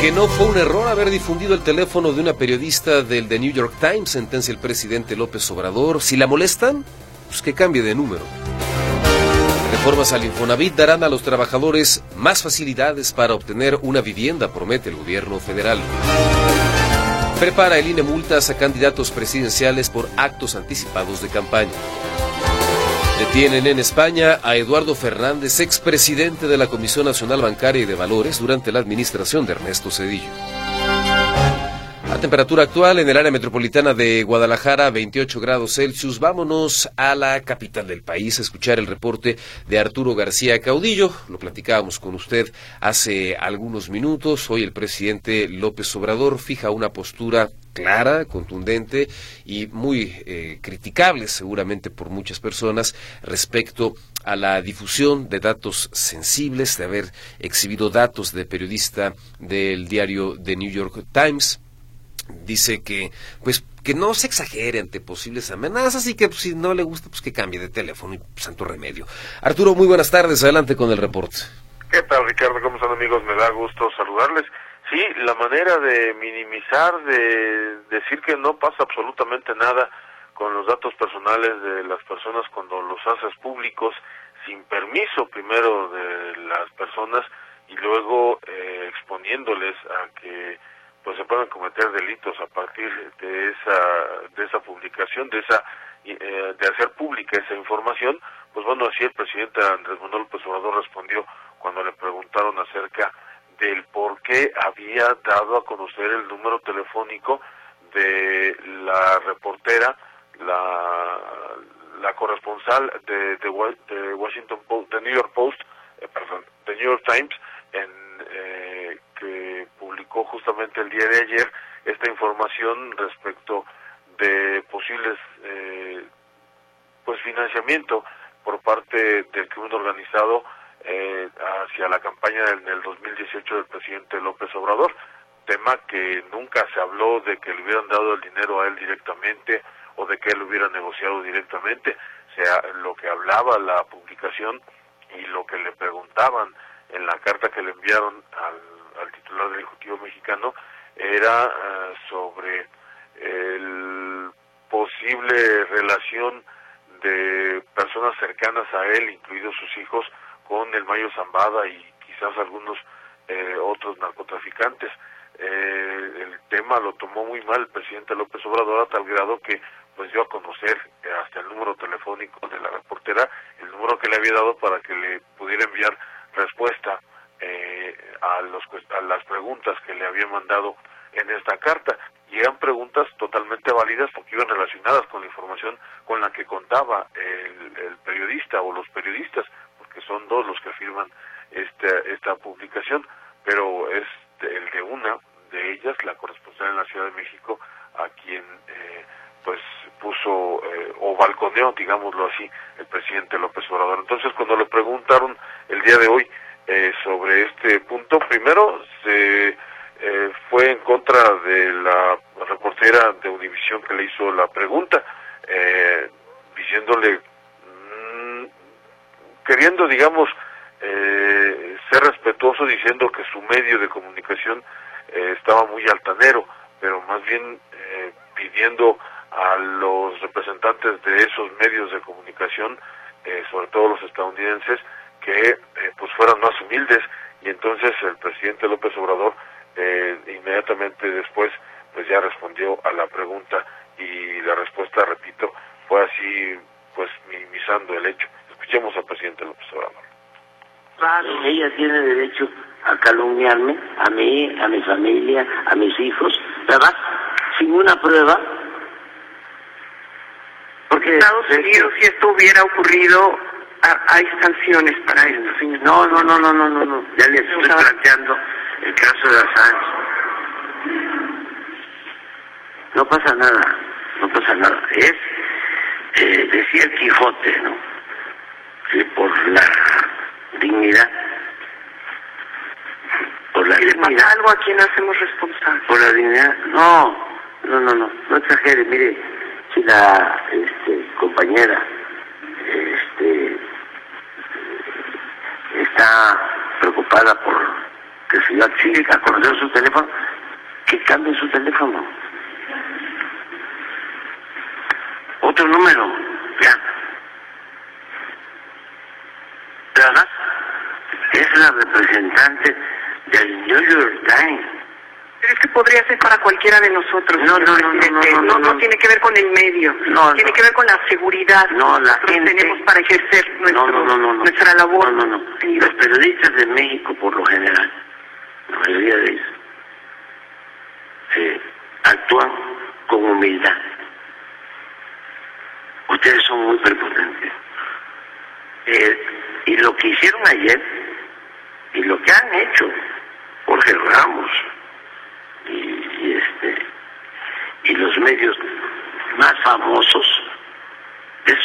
B: Que no fue un error haber difundido el teléfono de una periodista del The New York Times, sentencia el presidente López Obrador. Si la molestan, pues, que cambie de número. Reformas al Infonavit darán a los trabajadores más facilidades para obtener una vivienda, promete el gobierno federal. Prepara el INE multas a candidatos presidenciales por actos anticipados de campaña. Detienen en España a Eduardo Fernández, expresidente de la Comisión Nacional Bancaria y de Valores durante la administración de Ernesto Cedillo. La temperatura actual en el área metropolitana de Guadalajara, 28 grados Celsius. Vámonos a la capital del país a escuchar el reporte de Arturo García Caudillo. Lo platicábamos con usted hace algunos minutos. Hoy el presidente López Obrador fija una postura clara, contundente y muy eh, criticable seguramente por muchas personas respecto a la difusión de datos sensibles, de haber exhibido datos de periodista del diario The New York Times dice que pues que no se exagere ante posibles amenazas y que pues, si no le gusta pues que cambie de teléfono y santo remedio. Arturo, muy buenas tardes, adelante con el reporte.
H: ¿Qué tal Ricardo? ¿Cómo están amigos? Me da gusto saludarles. Sí, la manera de minimizar, de decir que no pasa absolutamente nada con los datos personales de las personas cuando los haces públicos sin permiso primero de las personas y luego eh, exponiéndoles a que pues se puedan cometer delitos a partir de esa de esa publicación de esa eh, de hacer pública esa información. Pues bueno así el presidente Andrés Manuel López Obrador respondió cuando le preguntaron acerca del por qué había dado a conocer el número telefónico de la reportera la la corresponsal de, de, Washington Post de New York Post eh, perdón de New York Times en eh, que publicó justamente el día de ayer esta información respecto de posibles eh, pues financiamiento por parte del crimen organizado eh, hacia la campaña del, del 2018 del presidente López Obrador. Tema que nunca se habló de que le hubieran dado el dinero a él directamente o de que él hubiera negociado directamente, sea lo que hablaba la publicación y lo que le preguntaban en la carta que le enviaron al, al titular del Ejecutivo mexicano era uh, sobre el posible relación de personas cercanas a él, incluidos sus hijos, con el Mayo Zambada y quizás algunos eh, otros narcotraficantes. Eh, el tema lo tomó muy mal el presidente López Obrador a tal grado que pues dio a conocer hasta el número telefónico de la reportera, el número que le había dado para que le pudiera enviar respuesta eh, las preguntas que le había mandado en esta carta. Y eran preguntas totalmente válidas porque iban relacionadas con la información con la que contaba el, el periodista o los periodistas, porque son dos los que firman esta, esta publicación, pero es el de una de ellas, la corresponsal en la Ciudad de México, a quien eh, pues puso eh, o balconeó, digámoslo así, el presidente López Obrador. Entonces, cuando le preguntaron el día de hoy eh, sobre este punto, primero se fue en contra de la reportera que le hizo la pregunta, diciéndole, mm, queriendo, digamos, ser respetuoso, diciendo que su medio de comunicación estaba muy altanero, pero más bien pidiendo a los representantes de esos medios de comunicación, eh, sobre todo los estadounidenses, que eh, pues fueran más humildes y entonces el presidente López Obrador eh, inmediatamente después pues ya respondió a la pregunta y la respuesta, repito, fue así pues minimizando el hecho. Escuchemos al presidente López Obrador.
I: Claro, ella tiene derecho a calumniarme, a mí, a mi familia, a mis hijos, ¿verdad? Sin una prueba,
J: porque Estados Unidos, si esto hubiera ocurrido, hay sanciones para esto, señor.
I: No, no, no, no, no, no, no. Ya le estoy planteando el caso de Assange. No pasa nada, no pasa nada. Es, eh, decía el Quijote, ¿no? Que por la dignidad
J: por la dignidad. A quien hacemos responsable.
I: Por la dignidad. No, no, no, no, no exagere. Mire, si la este, compañera este, está preocupada por que el señor Chica conocer su teléfono, que cambie su teléfono. Otro número, ya. ¿Verdad? Es la representante del New York Times
J: es que podría ser para cualquiera de nosotros.
I: No, no, no, no, no,
J: no, tiene que ver con el medio. No, tiene que ver con la seguridad.
I: No, la
J: que tenemos para ejercer nuestra labor.
I: No, no, no. Los periodistas de México, por lo general, la mayoría de ellos, eh, actúan con humildad. Ustedes son muy prepotentes. Eh, y lo que hicieron ayer, y lo que han hecho Jorge Ramos, y, este y los medios más famosos es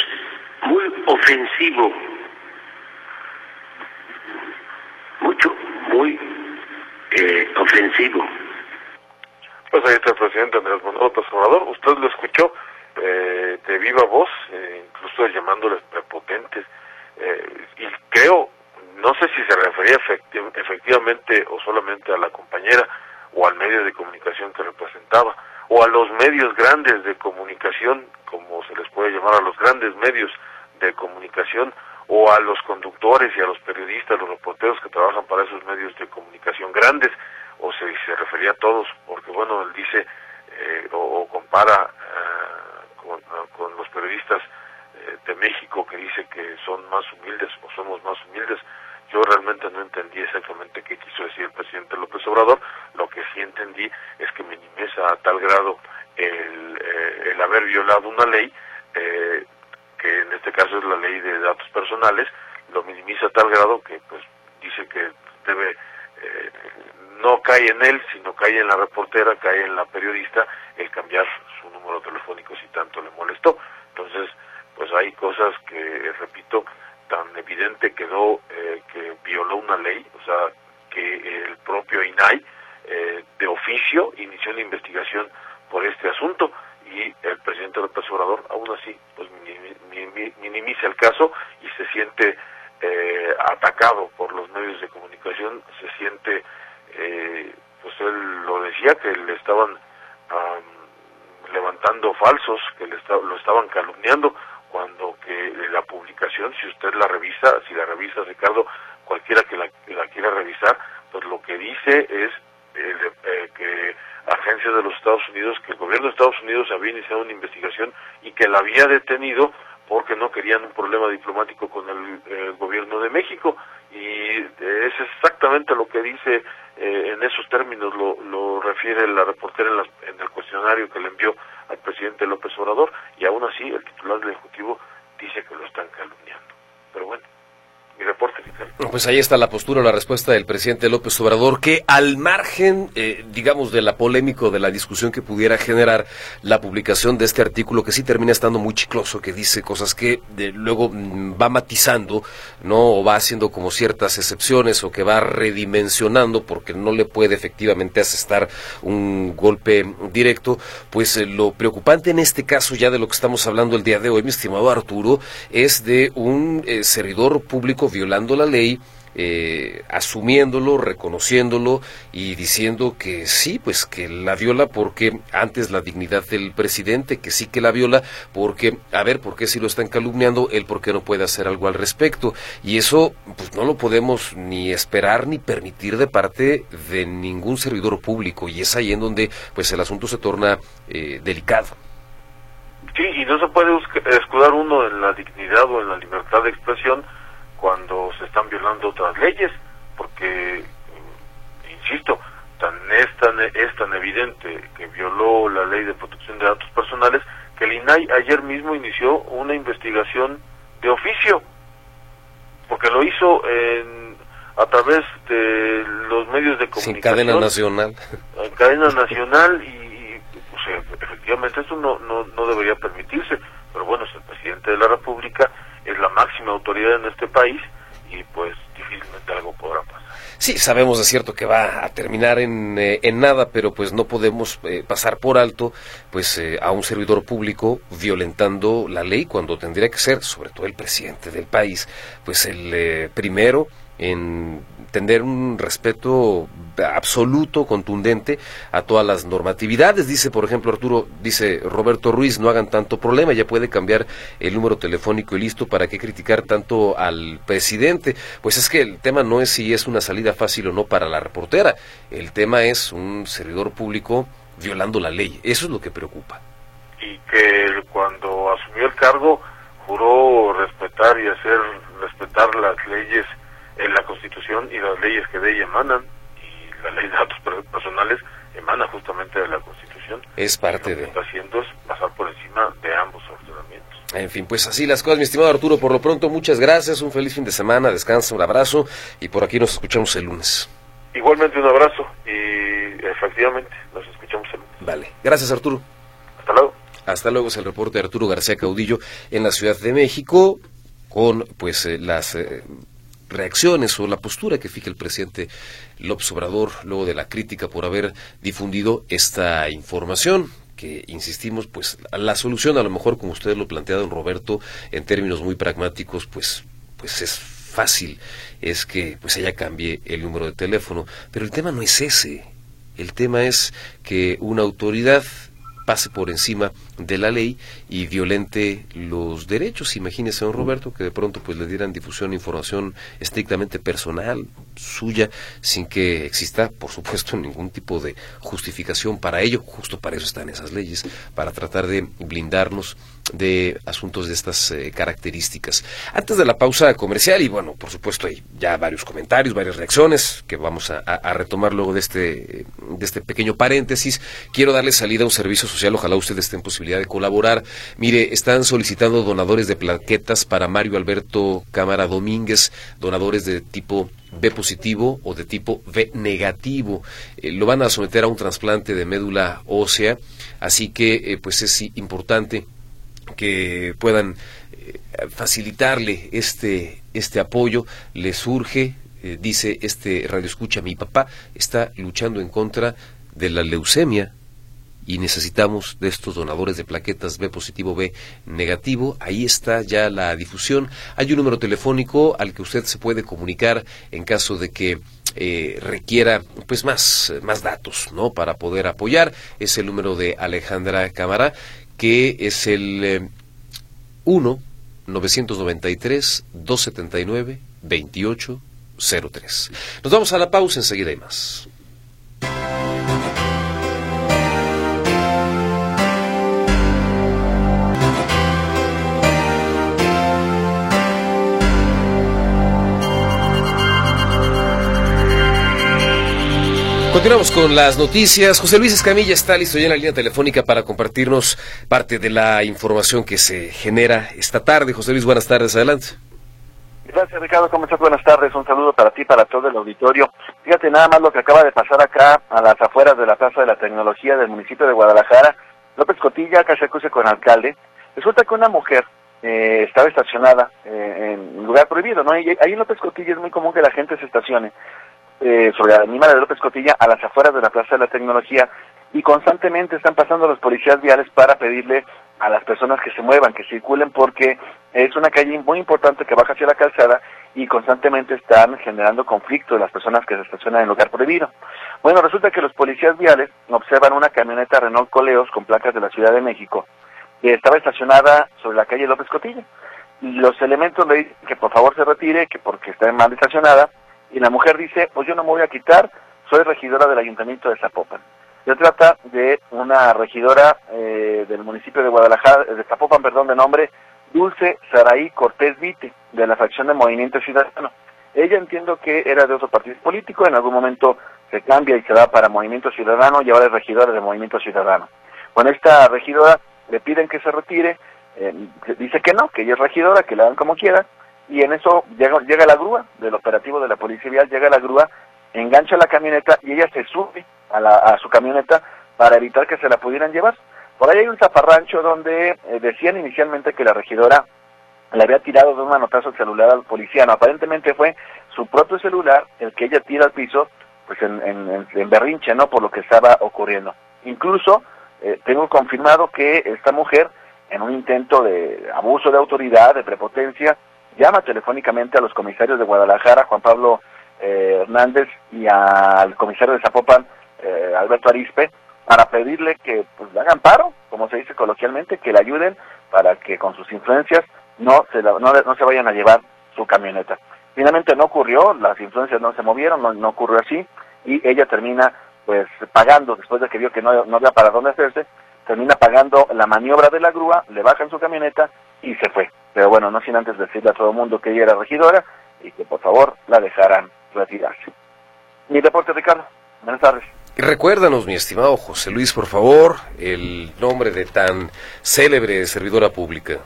I: muy ofensivo. Mucho muy eh, ofensivo.
H: Pues ahí está el presidente Andrés Manuel López Obrador. Usted lo escuchó eh, de viva voz eh, incluso llamándoles prepotentes. Y creo no sé si se refería efectivamente o solamente a la compañera o al medio de comunicación que representaba, o a los medios grandes de comunicación, como se les puede llamar a los grandes medios de comunicación, o a los conductores y a los periodistas, los reporteros que trabajan para esos medios de comunicación grandes, o se, se refería a todos, porque bueno, él dice eh, o, compara eh, con, con, los periodistas eh, de México que dice que son más humildes o somos más humildes, yo realmente no entendí exactamente qué quiso decir el presidente López Obrador. Lo que sí entendí es que minimiza a tal grado el, eh, el haber violado una ley, eh, que en este caso es la ley de datos personales, lo minimiza a tal grado que pues dice que debe eh, no cae en él, sino cae en la reportera, cae en la periodista el cambiar su número telefónico si tanto le molestó. Entonces, pues hay cosas que, repito, tan evidente quedó eh, que violó una ley, o sea, que el propio INAI eh, de oficio inició una investigación por este asunto y el presidente López Obrador aún así pues minimiza el caso y se siente eh, atacado por los medios de comunicación, se siente, pues él lo decía que le estaban levantando falsos, que le lo estaban calumniando, cuando que la publicación, si usted la revisa, si la revisa Ricardo, cualquiera que la, quiera revisar, pues lo que dice es eh, eh, que agencias de los Estados Unidos, que el gobierno de Estados Unidos había iniciado una investigación y que la había detenido porque no querían un problema diplomático con el, gobierno de México. Y es exactamente lo que dice eh, en esos términos lo, lo refiere la reportera en, en, el cuestionario que le envió al presidente López Obrador. Y aún así el titular del Ejecutivo dice que lo están calumniando. Pero bueno,
B: Pues ahí está la postura, la respuesta del presidente López Obrador, que al margen, eh, digamos, de la polémica de la discusión que pudiera generar la publicación de este artículo, que sí termina estando muy chicloso, que dice cosas que luego mm, va matizando, ¿no? O va haciendo como ciertas excepciones o que va redimensionando porque no le puede efectivamente asestar un golpe directo, pues eh, lo preocupante en este caso, ya de lo que estamos hablando el día de hoy, mi estimado Arturo, es de un eh, servidor público violando la ley, eh, asumiéndolo, reconociéndolo y diciendo que sí, pues que la viola porque antes la dignidad del presidente, que sí que la viola porque, a ver, ¿por qué si lo están calumniando? Él, ¿por qué no puede hacer algo al respecto? Y eso, pues no lo podemos ni esperar ni permitir de parte de ningún servidor público y es ahí en donde, pues el asunto se torna eh, delicado.
H: Sí, y no se puede escudar uno en la dignidad o en la libertad de expresión cuando se están violando otras leyes, porque, insisto, tan es, tan, es tan evidente que violó la ley de protección de datos personales que el INAI ayer mismo inició una investigación de oficio, porque lo hizo en, a través de los medios de comunicación.
B: Sin cadena nacional.
H: En cadena nacional y, pues, efectivamente eso no, no, no debería permitirse, pero bueno, es el presidente de la República la máxima autoridad en este país y pues difícilmente algo podrá pasar.
B: Sí, sabemos de cierto que va a terminar en, eh, en nada, pero pues no podemos eh, pasar por alto pues eh, a un servidor público violentando la ley cuando tendría que ser, sobre todo el presidente del país, pues el primero en tener un respeto absoluto, contundente a todas las normatividades. Dice, por ejemplo, Arturo, dice Roberto Ruiz, no hagan tanto problema, ya puede cambiar el número telefónico y listo, ¿para qué criticar tanto al presidente? Pues es que el tema no es si es una salida fácil o no para la reportera, el tema es un servidor público violando la ley, eso es lo que preocupa.
H: Y que cuando asumió el cargo juró respetar y hacer respetar las leyes en la Constitución y las leyes que de ella emanan, y la ley de datos personales emana justamente de la Constitución.
B: Es parte de...
H: Lo que está haciendo es pasar por encima de ambos ordenamientos.
B: En fin, pues así las cosas, mi estimado Arturo. Por lo pronto, muchas gracias, un feliz fin de semana, descansa, un abrazo y por aquí nos escuchamos el lunes.
H: Igualmente un abrazo y efectivamente nos escuchamos el lunes.
B: Vale, gracias Arturo.
H: Hasta luego.
B: Hasta luego es el reporte de Arturo García Caudillo en la Ciudad de México con pues eh, las eh, reacciones o la postura que fija el presidente López Obrador luego de la crítica por haber difundido esta información que insistimos, pues la solución a lo mejor como usted lo plantea, don Roberto, en términos muy pragmáticos, pues, pues es fácil, es que pues ella cambie el número de teléfono, pero el tema no es ese, el tema es que una autoridad pase por encima de la ley y violente los derechos. Imagínese, don Roberto, que de pronto pues le dieran difusión información estrictamente personal suya sin que exista, por supuesto, ningún tipo de justificación para ello. Justo para eso están esas leyes, para tratar de blindarnos de asuntos de estas eh, características. Antes de la pausa comercial, y bueno, por supuesto hay ya varios comentarios, varias reacciones que vamos a, retomar luego de este, de este pequeño paréntesis, quiero darle salida a un servicio social, ojalá ustedes estén posibilidad de colaborar. Mire, están solicitando donadores de plaquetas para Mario Alberto Cámara Domínguez, donadores de tipo B positivo o de tipo B negativo. Eh, lo van a someter a un trasplante de médula ósea, así que eh, pues es importante que puedan eh, facilitarle este, este apoyo, le surge, eh, dice este radio escucha, mi papá está luchando en contra de la leucemia y necesitamos de estos donadores de plaquetas B positivo, B negativo. Ahí está ya la difusión. Hay un número telefónico al que usted se puede comunicar en caso de que eh, requiera pues más, más datos ¿no? para poder apoyar. Es el número de Alejandra Cámara que es el 1 993 279 2803. Nos vamos a la pausa, enseguida hay más. Continuamos con las noticias. José Luis Escamilla está listo ya en la línea telefónica para compartirnos parte de la información que se genera esta tarde. José Luis, buenas tardes, adelante.
C: Gracias, Ricardo. ¿Cómo estás? Buenas tardes. Un saludo para ti, para todo el auditorio. Fíjate nada más lo que acaba de pasar acá a las afueras de la Plaza de la Tecnología del municipio de Guadalajara. López Cotilla, casi acuse con alcalde. Resulta que una mujer eh, estaba estacionada eh, en lugar prohibido, ¿no? Y ahí en López Cotilla es muy común que la gente se estacione eh, sobre la anima de López Cotilla a las afueras de la Plaza de la Tecnología y constantemente están pasando los policías viales para pedirle a las personas que se muevan, que circulen porque es una calle muy importante que baja hacia la calzada y constantemente están generando conflicto las personas que se estacionan en lugar prohibido. Bueno, resulta que los policías viales observan una camioneta Renault Coleos con placas de la Ciudad de México que estaba estacionada sobre la calle López Cotilla. Los elementos le dicen que por favor se retire, que porque está mal estacionada, y la mujer dice, pues yo no me voy a quitar, soy regidora del Ayuntamiento de Zapopan. Se trata de una regidora eh, del municipio de Guadalajara, de Zapopan, perdón, de nombre Dulce Saraí Cortés Vite, de la facción de Movimiento Ciudadano. Ella entiendo que era de otro partido político, en algún momento se cambia y se va para Movimiento Ciudadano y ahora es regidora de Movimiento Ciudadano. Con esta regidora le piden que se retire, eh, dice que no, que ella es regidora, que la hagan como quiera, y en eso llega, llega la grúa del operativo de la policía vial, llega la grúa, engancha la camioneta y ella se sube a, la, a su camioneta para evitar que se la pudieran llevar. Por ahí hay un zaparrancho donde eh, decían inicialmente que la regidora le había tirado de un manotazo el celular al policía. aparentemente fue su propio celular el que ella tira al piso, pues en, en, berrinche, ¿no? Por lo que estaba ocurriendo. Incluso eh, tengo confirmado que esta mujer, en un intento de abuso de autoridad, de prepotencia, llama telefónicamente a los comisarios de Guadalajara, Juan Pablo eh, Hernández, y al comisario de Zapopan, eh, Alberto Arispe, para pedirle que pues, le hagan paro, como se dice coloquialmente, que le ayuden para que con sus influencias no se, no, no se vayan a llevar su camioneta. Finalmente no ocurrió, las influencias no se movieron, no, no ocurrió así, y ella termina pues pagando, después de que vio que no, no había para dónde hacerse, termina pagando la maniobra de la grúa, le bajan su camioneta y se fue. Pero bueno, no sin antes decirle a todo el mundo que ella era regidora y que por favor la dejaran retirarse. Mi reporte, Ricardo. Buenas tardes.
B: Y recuérdanos, mi estimado José Luis, por favor, el nombre de tan célebre servidora pública.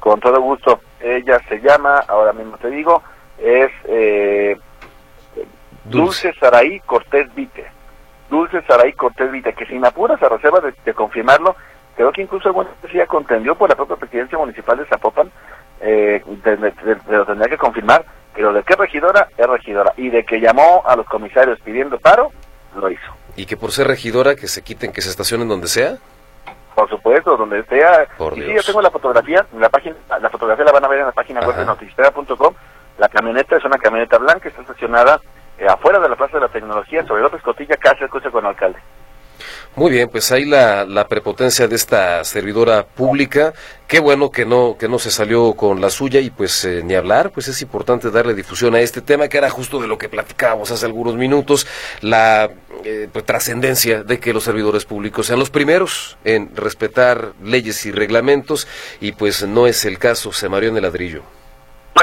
C: Con todo gusto. Ella se llama, ahora mismo te digo, es eh, Dulce. Saraí Cortés Vite. Dulce Saraí Cortés Vite, que sin apuras a reserva de confirmarlo, Creo que incluso alguna decía contendió por la propia presidencia municipal de Zapopan, eh, lo tendría que confirmar, pero de qué regidora es regidora y de que llamó a los comisarios pidiendo paro, lo hizo.
B: ¿Y que por ser regidora que se quiten, que se estacionen donde sea?
C: Por supuesto, donde sea. y sí, yo tengo la fotografía, la página, la fotografía la van a ver en la página web de noticiera.com. La camioneta es una camioneta blanca, está estacionada eh, afuera de la Plaza de la Tecnología, sobre López Cotilla, casi el coche con el alcalde.
B: Muy bien, pues ahí la, prepotencia de esta servidora pública. Qué bueno que no que no se salió con la suya y pues eh, ni hablar, pues es importante darle difusión a este tema que era justo de lo que platicábamos hace algunos minutos, la eh, pues, trascendencia de que los servidores públicos sean los primeros en respetar leyes y reglamentos. Y pues no es el caso, se mareó en el ladrillo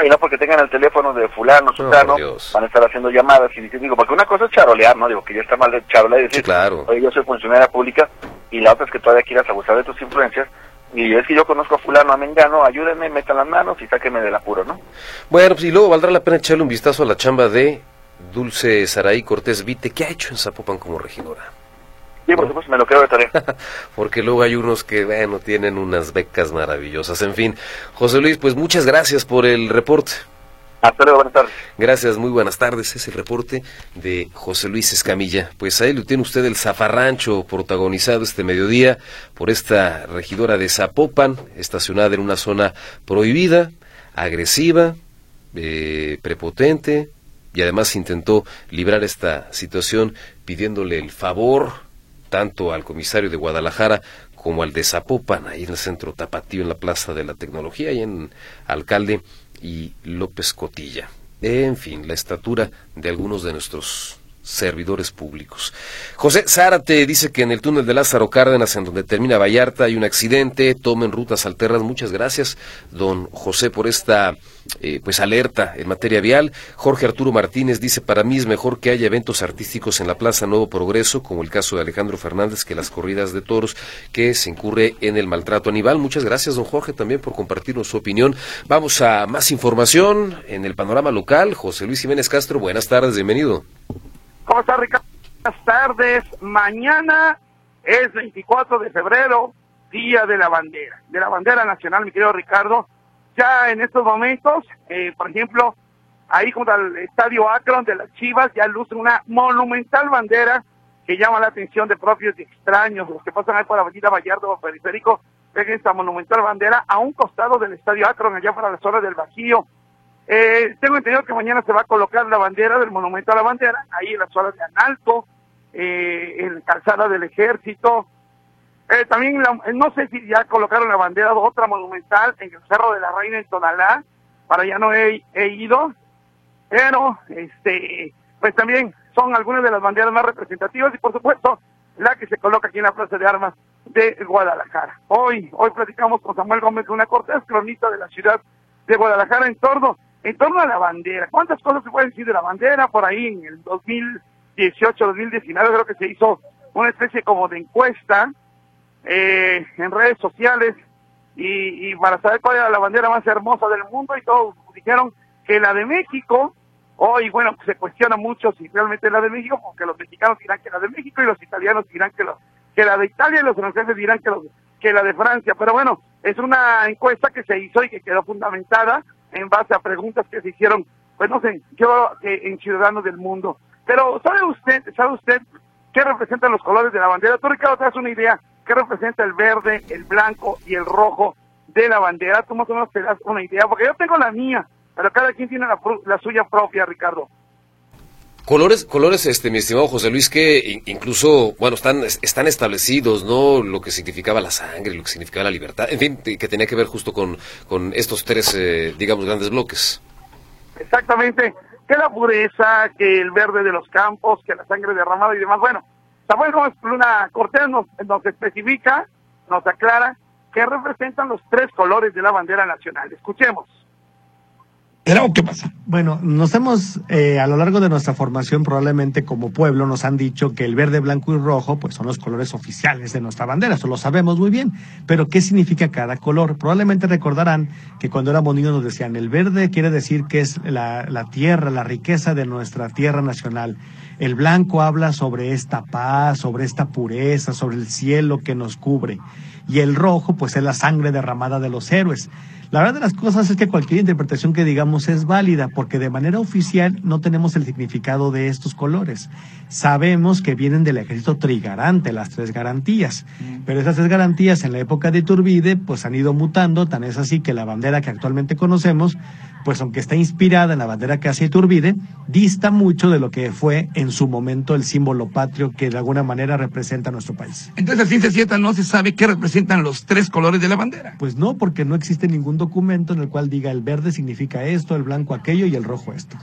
C: y no porque tengan el teléfono de fulano, sutano, van a estar haciendo llamadas y digo, porque una cosa es charolear, ¿no? Digo, que ya está mal de charolear y decir,
B: claro.
C: oye, yo soy funcionaria pública, y la otra es que todavía quieras abusar de tus influencias, y es que yo conozco a fulano, a Mengano, ayúdenme, metan las manos y sáquenme del apuro, ¿no?
B: Bueno, pues y luego valdrá la pena echarle un vistazo a la chamba de Dulce Saraí Cortés Vite, ¿qué ha hecho en Zapopan como regidora?
C: Sí, por supuesto, me lo creo de tarea.
B: Porque luego hay unos que, bueno, tienen unas becas maravillosas. En fin, José Luis, pues muchas gracias por el reporte.
C: Hasta luego, buenas tardes.
B: Gracias, muy buenas tardes. Es el reporte de José Luis Escamilla. Pues ahí lo tiene usted el zafarrancho protagonizado este mediodía por esta regidora de Zapopan, estacionada en una zona prohibida, agresiva, eh, prepotente, y además intentó librar esta situación pidiéndole el favor tanto al comisario de Guadalajara como al de Zapopan, ahí en el centro Tapatío, en la Plaza de la Tecnología, y en Alcalde y López Cotilla. En fin, la estatura de algunos de nuestros servidores públicos. José Zárate dice que en el túnel de Lázaro Cárdenas, en donde termina Vallarta, hay un accidente, tomen rutas alternas. Muchas gracias, don José, por esta eh, pues alerta en materia vial. Jorge Arturo Martínez dice, para mí es mejor que haya eventos artísticos en la Plaza Nuevo Progreso, como el caso de Alejandro Fernández, que las corridas de toros, que se incurre en el maltrato animal. Muchas gracias, don Jorge, también por compartirnos su opinión. Vamos a más información en el panorama local. José Luis Jiménez Castro, buenas tardes, bienvenido.
K: Buenas tardes. Mañana es 24 de febrero, Día de la Bandera, de la Bandera Nacional, mi querido Ricardo. Ya en estos momentos, eh, por ejemplo, ahí junto al Estadio Akron de las Chivas ya luce una monumental bandera que llama la atención de propios y extraños, los que pasan ahí por la Avenida Vallardo o Periférico, ven esta monumental bandera a un costado del Estadio Akron, allá para la zona del Bajío. Eh, tengo entendido que mañana se va a colocar la bandera del Monumento a la Bandera, ahí en la zona de Analto, eh, en Calzada del Ejército. Eh, también, no sé si ya colocaron la bandera de otra monumental en el Cerro de la Reina en Tonalá, para allá no he, he ido, pero este, pues también son algunas de las banderas más representativas y por supuesto la que se coloca aquí en la Plaza de Armas de Guadalajara. Hoy, hoy platicamos con Samuel Gómez, una cortés cronista de la ciudad de Guadalajara en torno en torno a la bandera, ¿cuántas cosas se pueden decir de la bandera? Por ahí en el 2018, 2019 creo que se hizo una especie como de encuesta eh, en redes sociales y, para saber cuál era la bandera más hermosa del mundo y todos dijeron que la de México, hoy bueno, se cuestiona mucho si realmente es la de México, porque los mexicanos dirán que la de México y los italianos dirán que, que la de Italia y los franceses dirán que, que la de Francia, pero bueno, es una encuesta que se hizo y que quedó fundamentada en base a preguntas que se hicieron, pues no sé, yo en Ciudadanos del Mundo. Pero ¿sabe usted, sabe usted qué representan los colores de la bandera? Tú, Ricardo, te das una idea qué representa el verde, el blanco y el rojo de la bandera. Tú más o menos te das una idea, porque yo tengo la mía, pero cada quien tiene la, la suya propia, Ricardo.
B: Colores, colores, este, mi estimado José Luis, que incluso, bueno, están, están establecidos, ¿no? Lo que significaba la sangre, lo que significaba la libertad, en fin, que tenía que ver justo con, con estos tres, eh, digamos, grandes bloques.
K: Exactamente, que la pureza, que el verde de los campos, que la sangre derramada y demás. Bueno, Samuel Gómez Luna Cortés nos, nos especifica, nos aclara qué representan los tres colores de la bandera nacional. Escuchemos.
L: ¿qué pasa? Bueno, nos hemos, eh, a lo largo de nuestra formación, probablemente como pueblo, nos han dicho que el verde, blanco y rojo, pues son los colores oficiales de nuestra bandera, eso lo sabemos muy bien. Pero, ¿qué significa cada color? Probablemente recordarán que cuando éramos niños nos decían, el verde quiere decir que es la, la tierra, la riqueza de nuestra tierra nacional. El blanco habla sobre esta paz, sobre esta pureza, sobre el cielo que nos cubre. Y el rojo, pues es la sangre derramada de los héroes. La verdad de las cosas es que cualquier interpretación que digamos es válida, porque de manera oficial no tenemos el significado de estos colores. Sabemos que vienen del ejército trigarante, las tres garantías, mm. pero esas tres garantías en la época de Iturbide pues han ido mutando, tan es así que la bandera que actualmente conocemos, pues aunque está inspirada en la bandera que hace Iturbide, dista mucho de lo que fue en su momento el símbolo patrio que de alguna manera representa nuestro país.
M: Entonces, a ciencia cierta no se sabe qué representan los tres colores de la bandera.
L: Pues no, porque no existe ningún documento en el cual diga el verde significa esto, el blanco aquello y el rojo esto.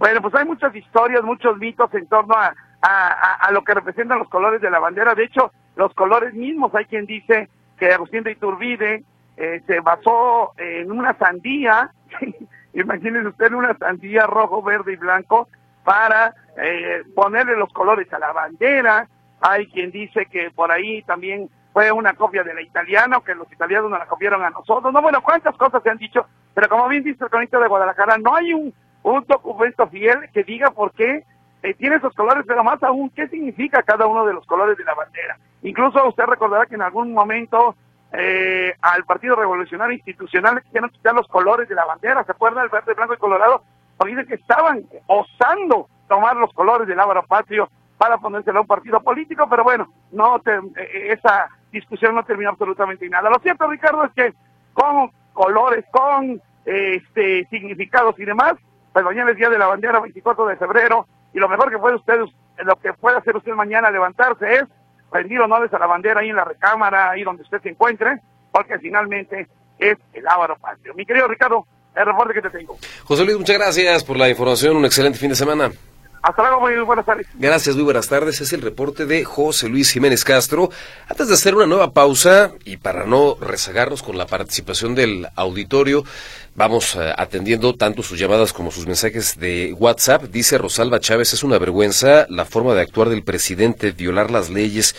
K: Bueno, pues hay muchas historias, muchos mitos en torno a, a, lo que representan los colores de la bandera. De hecho, los colores mismos, hay quien dice que Agustín de Iturbide eh, se basó en una sandía, imagínense usted una sandía rojo, verde y blanco, para eh, ponerle los colores a la bandera. Hay quien dice que por ahí también fue una copia de la italiana, o que los italianos nos la copiaron a nosotros. No, bueno, cuántas cosas se han dicho, pero como bien dice el cronista de Guadalajara, no hay un, un documento fiel que diga por qué eh, tiene esos colores, pero más aún, qué significa cada uno de los colores de la bandera. Incluso usted recordará que en algún momento eh, al Partido Revolucionario Institucional quisieron quitar los colores de la bandera, ¿se acuerda? El verde, blanco y colorado, porque dicen que estaban osando tomar los colores del ábaro patrio para ponérselo a un partido político, pero bueno, no eh, esa discusión no terminó absolutamente nada. Lo cierto, Ricardo, es que con colores, con este significados y demás, pues mañana es día de la bandera 24 de febrero y lo mejor que puede usted, lo que puede hacer usted mañana levantarse es rendir honores a la bandera ahí en la recámara, ahí donde usted se encuentre, porque finalmente es el ávaro patrio. Mi querido Ricardo, el reporte que te tengo.
B: José Luis, muchas gracias por la información, un excelente fin de semana.
K: Hasta luego, muy buenas tardes.
B: Gracias, muy buenas tardes. Es el reporte de José Luis Jiménez Castro. Antes de hacer una nueva pausa y para no rezagarnos con la participación del auditorio, vamos eh, atendiendo tanto sus llamadas como sus mensajes de WhatsApp. Dice Rosalba Chávez, es una vergüenza la forma de actuar del presidente, violar las leyes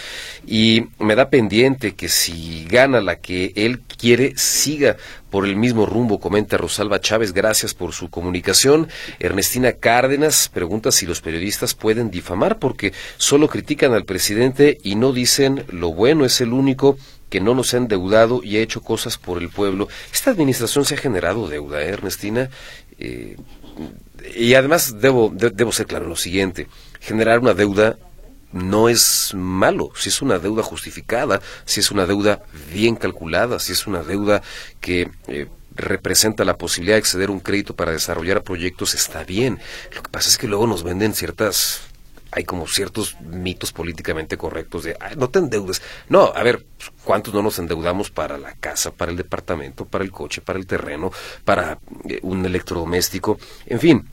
B: y me da pendiente que si gana la que él quiere, siga por el mismo rumbo, comenta Rosalba Chávez, gracias por su comunicación. Ernestina Cárdenas pregunta si los periodistas pueden difamar porque solo critican al presidente y no dicen lo bueno, es el único que no nos ha endeudado y ha hecho cosas por el pueblo. Esta administración se ha generado deuda, ¿eh, Ernestina. Eh, y además debo, debo ser claro en lo siguiente, generar una deuda no es malo, si es una deuda justificada, si es una deuda bien calculada, si es una deuda que eh, representa la posibilidad de acceder a un crédito para desarrollar proyectos, está bien. Lo que pasa es que luego nos venden ciertas hay como ciertos mitos políticamente correctos de no te endeudes. No, a ver, ¿cuántos no nos endeudamos para la casa, para el departamento, para el coche, para el terreno, para eh, un electrodoméstico? En fin.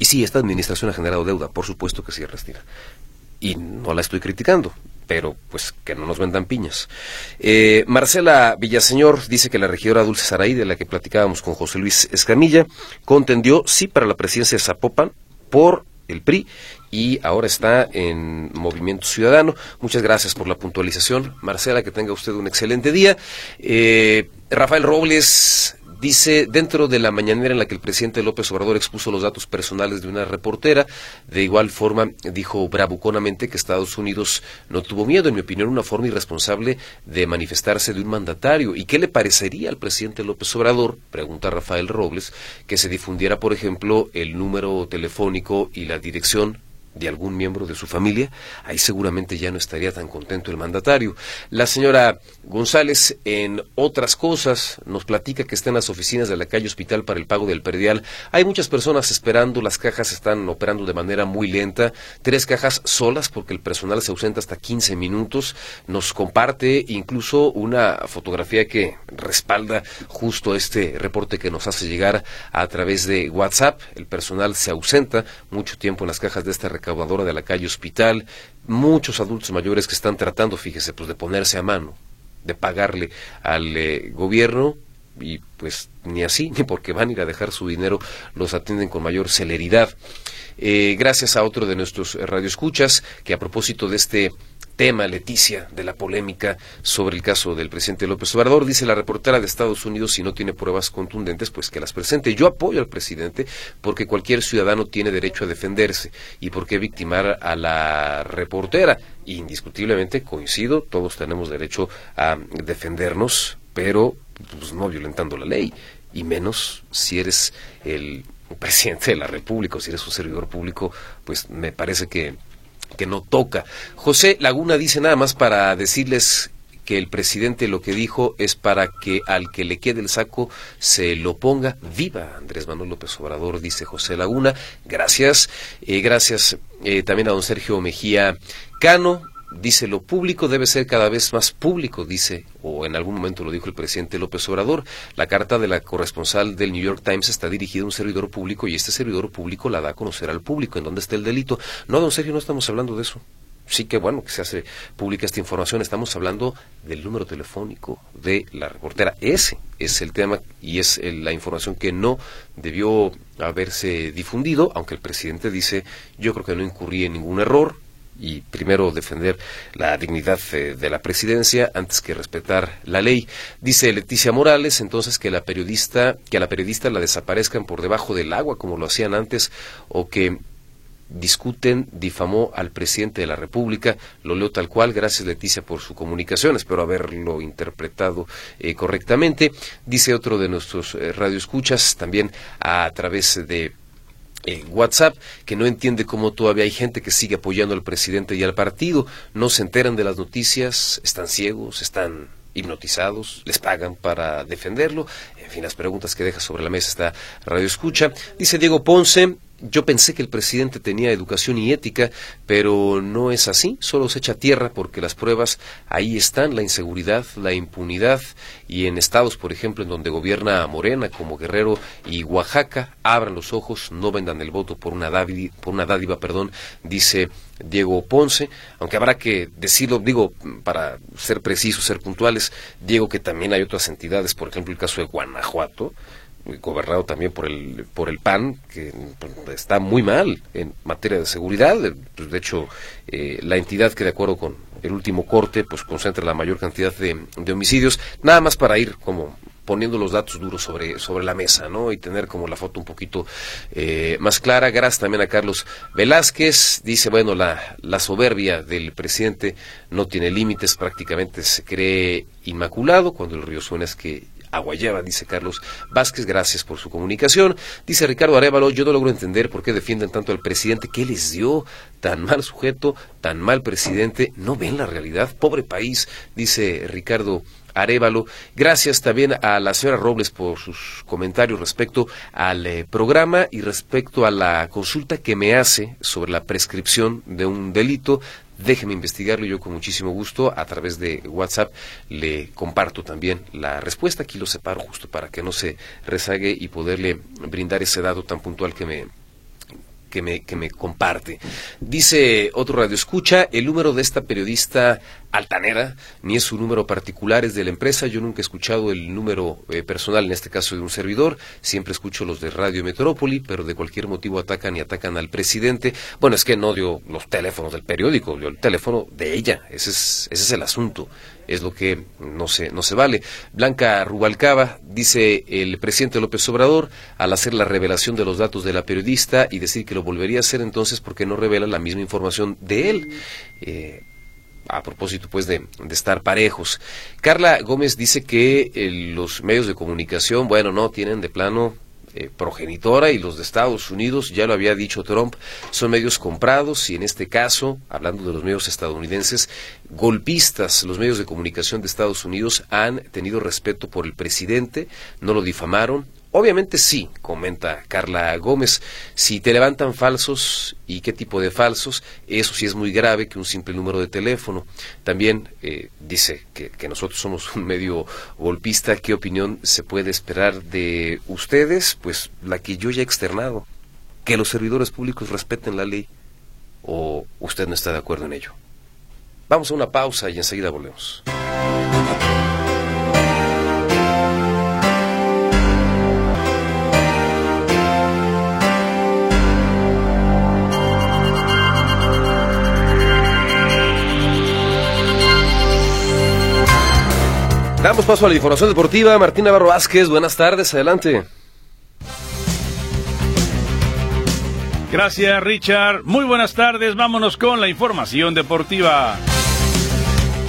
B: Y sí, esta administración ha generado deuda, por supuesto que sí, Restina y no la estoy criticando, pero pues que no nos vendan piñas. Eh, Marcela Villaseñor dice que la regidora Dulce Saraí, de la que platicábamos con José Luis Escamilla, contendió sí para la presidencia de Zapopan por el PRI y ahora está en Movimiento Ciudadano. Muchas gracias por la puntualización. Marcela, que tenga usted un excelente día. Eh, Rafael Robles Dice, dentro de la mañanera en la que el presidente López Obrador expuso los datos personales de una reportera, de igual forma dijo bravuconamente que Estados Unidos no tuvo miedo, en mi opinión, una forma irresponsable de manifestarse de un mandatario. ¿Y qué le parecería al presidente López Obrador, pregunta Rafael Robles, que se difundiera, por ejemplo, el número telefónico y la dirección de algún miembro de su familia, ahí seguramente ya no estaría tan contento el mandatario. La señora González, en otras cosas, nos platica que está en las oficinas de la calle Hospital para el pago del perdial. Hay muchas personas esperando, las cajas están operando de manera muy lenta, tres cajas solas porque el personal se ausenta hasta 15 minutos. Nos comparte incluso una fotografía que respalda justo este reporte que nos hace llegar a través de WhatsApp. El personal se ausenta mucho tiempo en las cajas de esta recaudadora de la calle Hospital, muchos adultos mayores que están tratando, fíjese, pues de ponerse a mano, de pagarle al eh, gobierno y pues ni así, ni porque van a ir a dejar su dinero, los atienden con mayor celeridad. Eh, gracias a otro de nuestros radioescuchas que a propósito de este tema, Leticia, de la polémica sobre el caso del presidente López Obrador. Dice la reportera de Estados Unidos, si no tiene pruebas contundentes, pues que las presente. Yo apoyo al presidente porque cualquier ciudadano tiene derecho a defenderse. ¿Y por qué victimar a la reportera? Indiscutiblemente coincido, todos tenemos derecho a defendernos, pero pues, no violentando la ley. Y menos si eres el presidente de la República o si eres un servidor público, pues me parece que que no toca. José Laguna dice nada más para decirles que el presidente lo que dijo es para que al que le quede el saco se lo ponga. Viva Andrés Manuel López Obrador, dice José Laguna. Gracias. Eh, gracias eh, también a don Sergio Mejía Cano dice lo público debe ser cada vez más público, dice, o en algún momento lo dijo el presidente López Obrador. La carta de la corresponsal del New York Times está dirigida a un servidor público y este servidor público la da a conocer al público en dónde está el delito. No, don Sergio, no estamos hablando de eso. Sí que bueno que se hace pública esta información. Estamos hablando del número telefónico de la reportera. Ese es el tema y es la información que no debió haberse difundido, aunque el presidente dice yo creo que no incurrí en ningún error, y primero defender la dignidad eh, de la presidencia antes que respetar la ley. Dice Leticia Morales entonces que la periodista que a la periodista la desaparezcan por debajo del agua como lo hacían antes o que discuten, difamó al presidente de la República. Lo leo tal cual. Gracias, Leticia, por su comunicación. Espero haberlo interpretado eh, correctamente. Dice otro de nuestros eh, radioescuchas, también a través de WhatsApp, que no entiende cómo todavía hay gente que sigue apoyando al presidente y al partido, no se enteran de las noticias, están ciegos, están hipnotizados, les pagan para defenderlo. En fin, las preguntas que deja sobre la mesa esta radio escucha. Dice Diego Ponce, yo pensé que el presidente tenía educación y ética, pero no es así, solo se echa tierra porque las pruebas ahí están, la inseguridad, la impunidad, y en estados, por ejemplo, en donde gobierna Morena, como Guerrero y Oaxaca, abran los ojos, no vendan el voto por una dádiva, por una dádiva perdón, dice Diego Ponce, aunque habrá que decirlo, digo, para ser precisos, ser puntuales, Diego, que también hay otras entidades, por ejemplo, el caso de Guanajuato, gobernado también por el por el PAN que pues, está muy mal en materia de seguridad pues, de hecho eh, la entidad que de acuerdo con el último corte pues concentra la mayor cantidad de, homicidios nada más para ir como poniendo los datos duros sobre, sobre la mesa, ¿no? Y tener como la foto un poquito eh, más clara. Gracias también a Carlos Velázquez. Dice, bueno, la, la soberbia del presidente no tiene límites, prácticamente se cree inmaculado. Cuando el río suena es que Aguayaba, dice Carlos Vázquez, gracias por su comunicación. Dice Ricardo Arevalo, yo no logro entender por qué defienden tanto al presidente, ¿qué les dio? Tan mal sujeto, tan mal presidente, no ven la realidad, pobre país, dice Ricardo Arevalo. Gracias también a la señora Robles por sus comentarios respecto al eh, programa y respecto a la consulta que me hace sobre la prescripción de un delito déjeme investigarlo yo con muchísimo gusto a través de WhatsApp le comparto también la respuesta. Aquí lo separo justo para que no se rezague y poderle brindar ese dato tan puntual que me, que me, que me comparte. Dice otro radio escucha, el número de esta periodista altanera, ni es su número particular, es de la empresa. Yo nunca he escuchado el número eh, personal, en este caso de un servidor. Siempre escucho los de Radio Metrópoli, pero de cualquier motivo atacan y atacan al presidente. Bueno, es que no dio los teléfonos del periódico, dio el teléfono de ella. Ese es, ese es el asunto. Es lo que no se, no se vale. Blanca Rubalcaba dice el presidente López Obrador, al hacer la revelación de los datos de la periodista y decir que lo volvería a hacer entonces porque no revela la misma información de él. Eh, a propósito pues de, estar parejos. Carla Gómez dice que eh, los medios de comunicación, bueno, no tienen de plano eh, progenitora y los de Estados Unidos, ya lo había dicho Trump, son medios comprados y en este caso, hablando de los medios estadounidenses, golpistas, los medios de comunicación de Estados Unidos han tenido respeto por el presidente, no lo difamaron, Obviamente sí, comenta Carla Gómez, si te levantan falsos y qué tipo de falsos, eso sí es muy grave que un simple número de teléfono. También eh, dice que, que, nosotros somos un medio golpista, ¿qué opinión se puede esperar de ustedes? Pues la que yo ya he externado, que los servidores públicos respeten la ley o usted no está de acuerdo en ello. Vamos a una pausa y enseguida volvemos. Damos paso a la información deportiva. Martín Navarro Vázquez, buenas tardes, adelante.
N: Gracias, Richard. Muy buenas tardes. Vámonos con la información deportiva.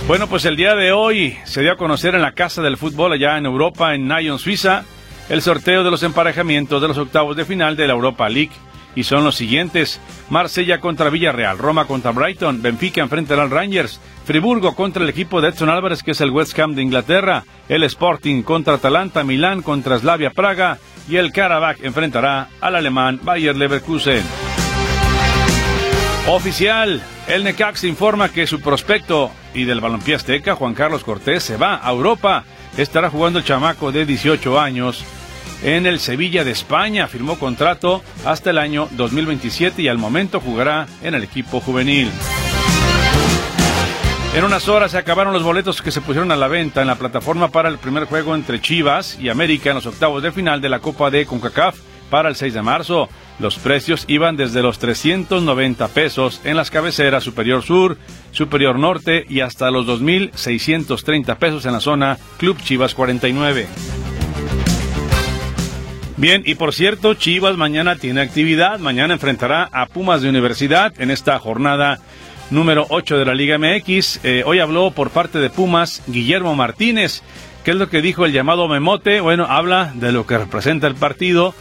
N: Bueno, pues el día de hoy se dio a conocer en la Casa del Fútbol allá en Europa, en Nyon, Suiza, el sorteo de los emparejamientos de los octavos de final de la Europa League. Y son los siguientes: Marsella contra Villarreal, Roma contra Brighton, Benfica enfrentará al Rangers, Friburgo contra el equipo de Edson Álvarez, que es el West Ham de Inglaterra, el Sporting contra Atalanta, Milán contra Slavia Praga y el Karabakh enfrentará al alemán Bayer Leverkusen. Oficial, el Necax informa que su prospecto y del balompié azteca, Juan Carlos Cortés, se va a Europa. Estará jugando el chamaco de 18 años en el Sevilla de España. Firmó contrato hasta el año 2027 y al momento jugará en el equipo juvenil. En unas horas se acabaron los boletos que se pusieron a la venta en la plataforma para el primer juego entre Chivas y América en los octavos de final de la Copa de CONCACAF para el 6 de marzo. Los precios iban desde los 390 pesos en las cabeceras Superior Sur, Superior Norte y hasta los 2.630 pesos en la zona Club Chivas 49. Bien, y por cierto, Chivas mañana tiene actividad. Mañana enfrentará a Pumas de Universidad en esta jornada número 8 de la Liga MX. Eh, hoy habló por parte de Pumas Guillermo Martínez. ¿Qué es lo que dijo el llamado Memote? Bueno, habla de lo que representa el partido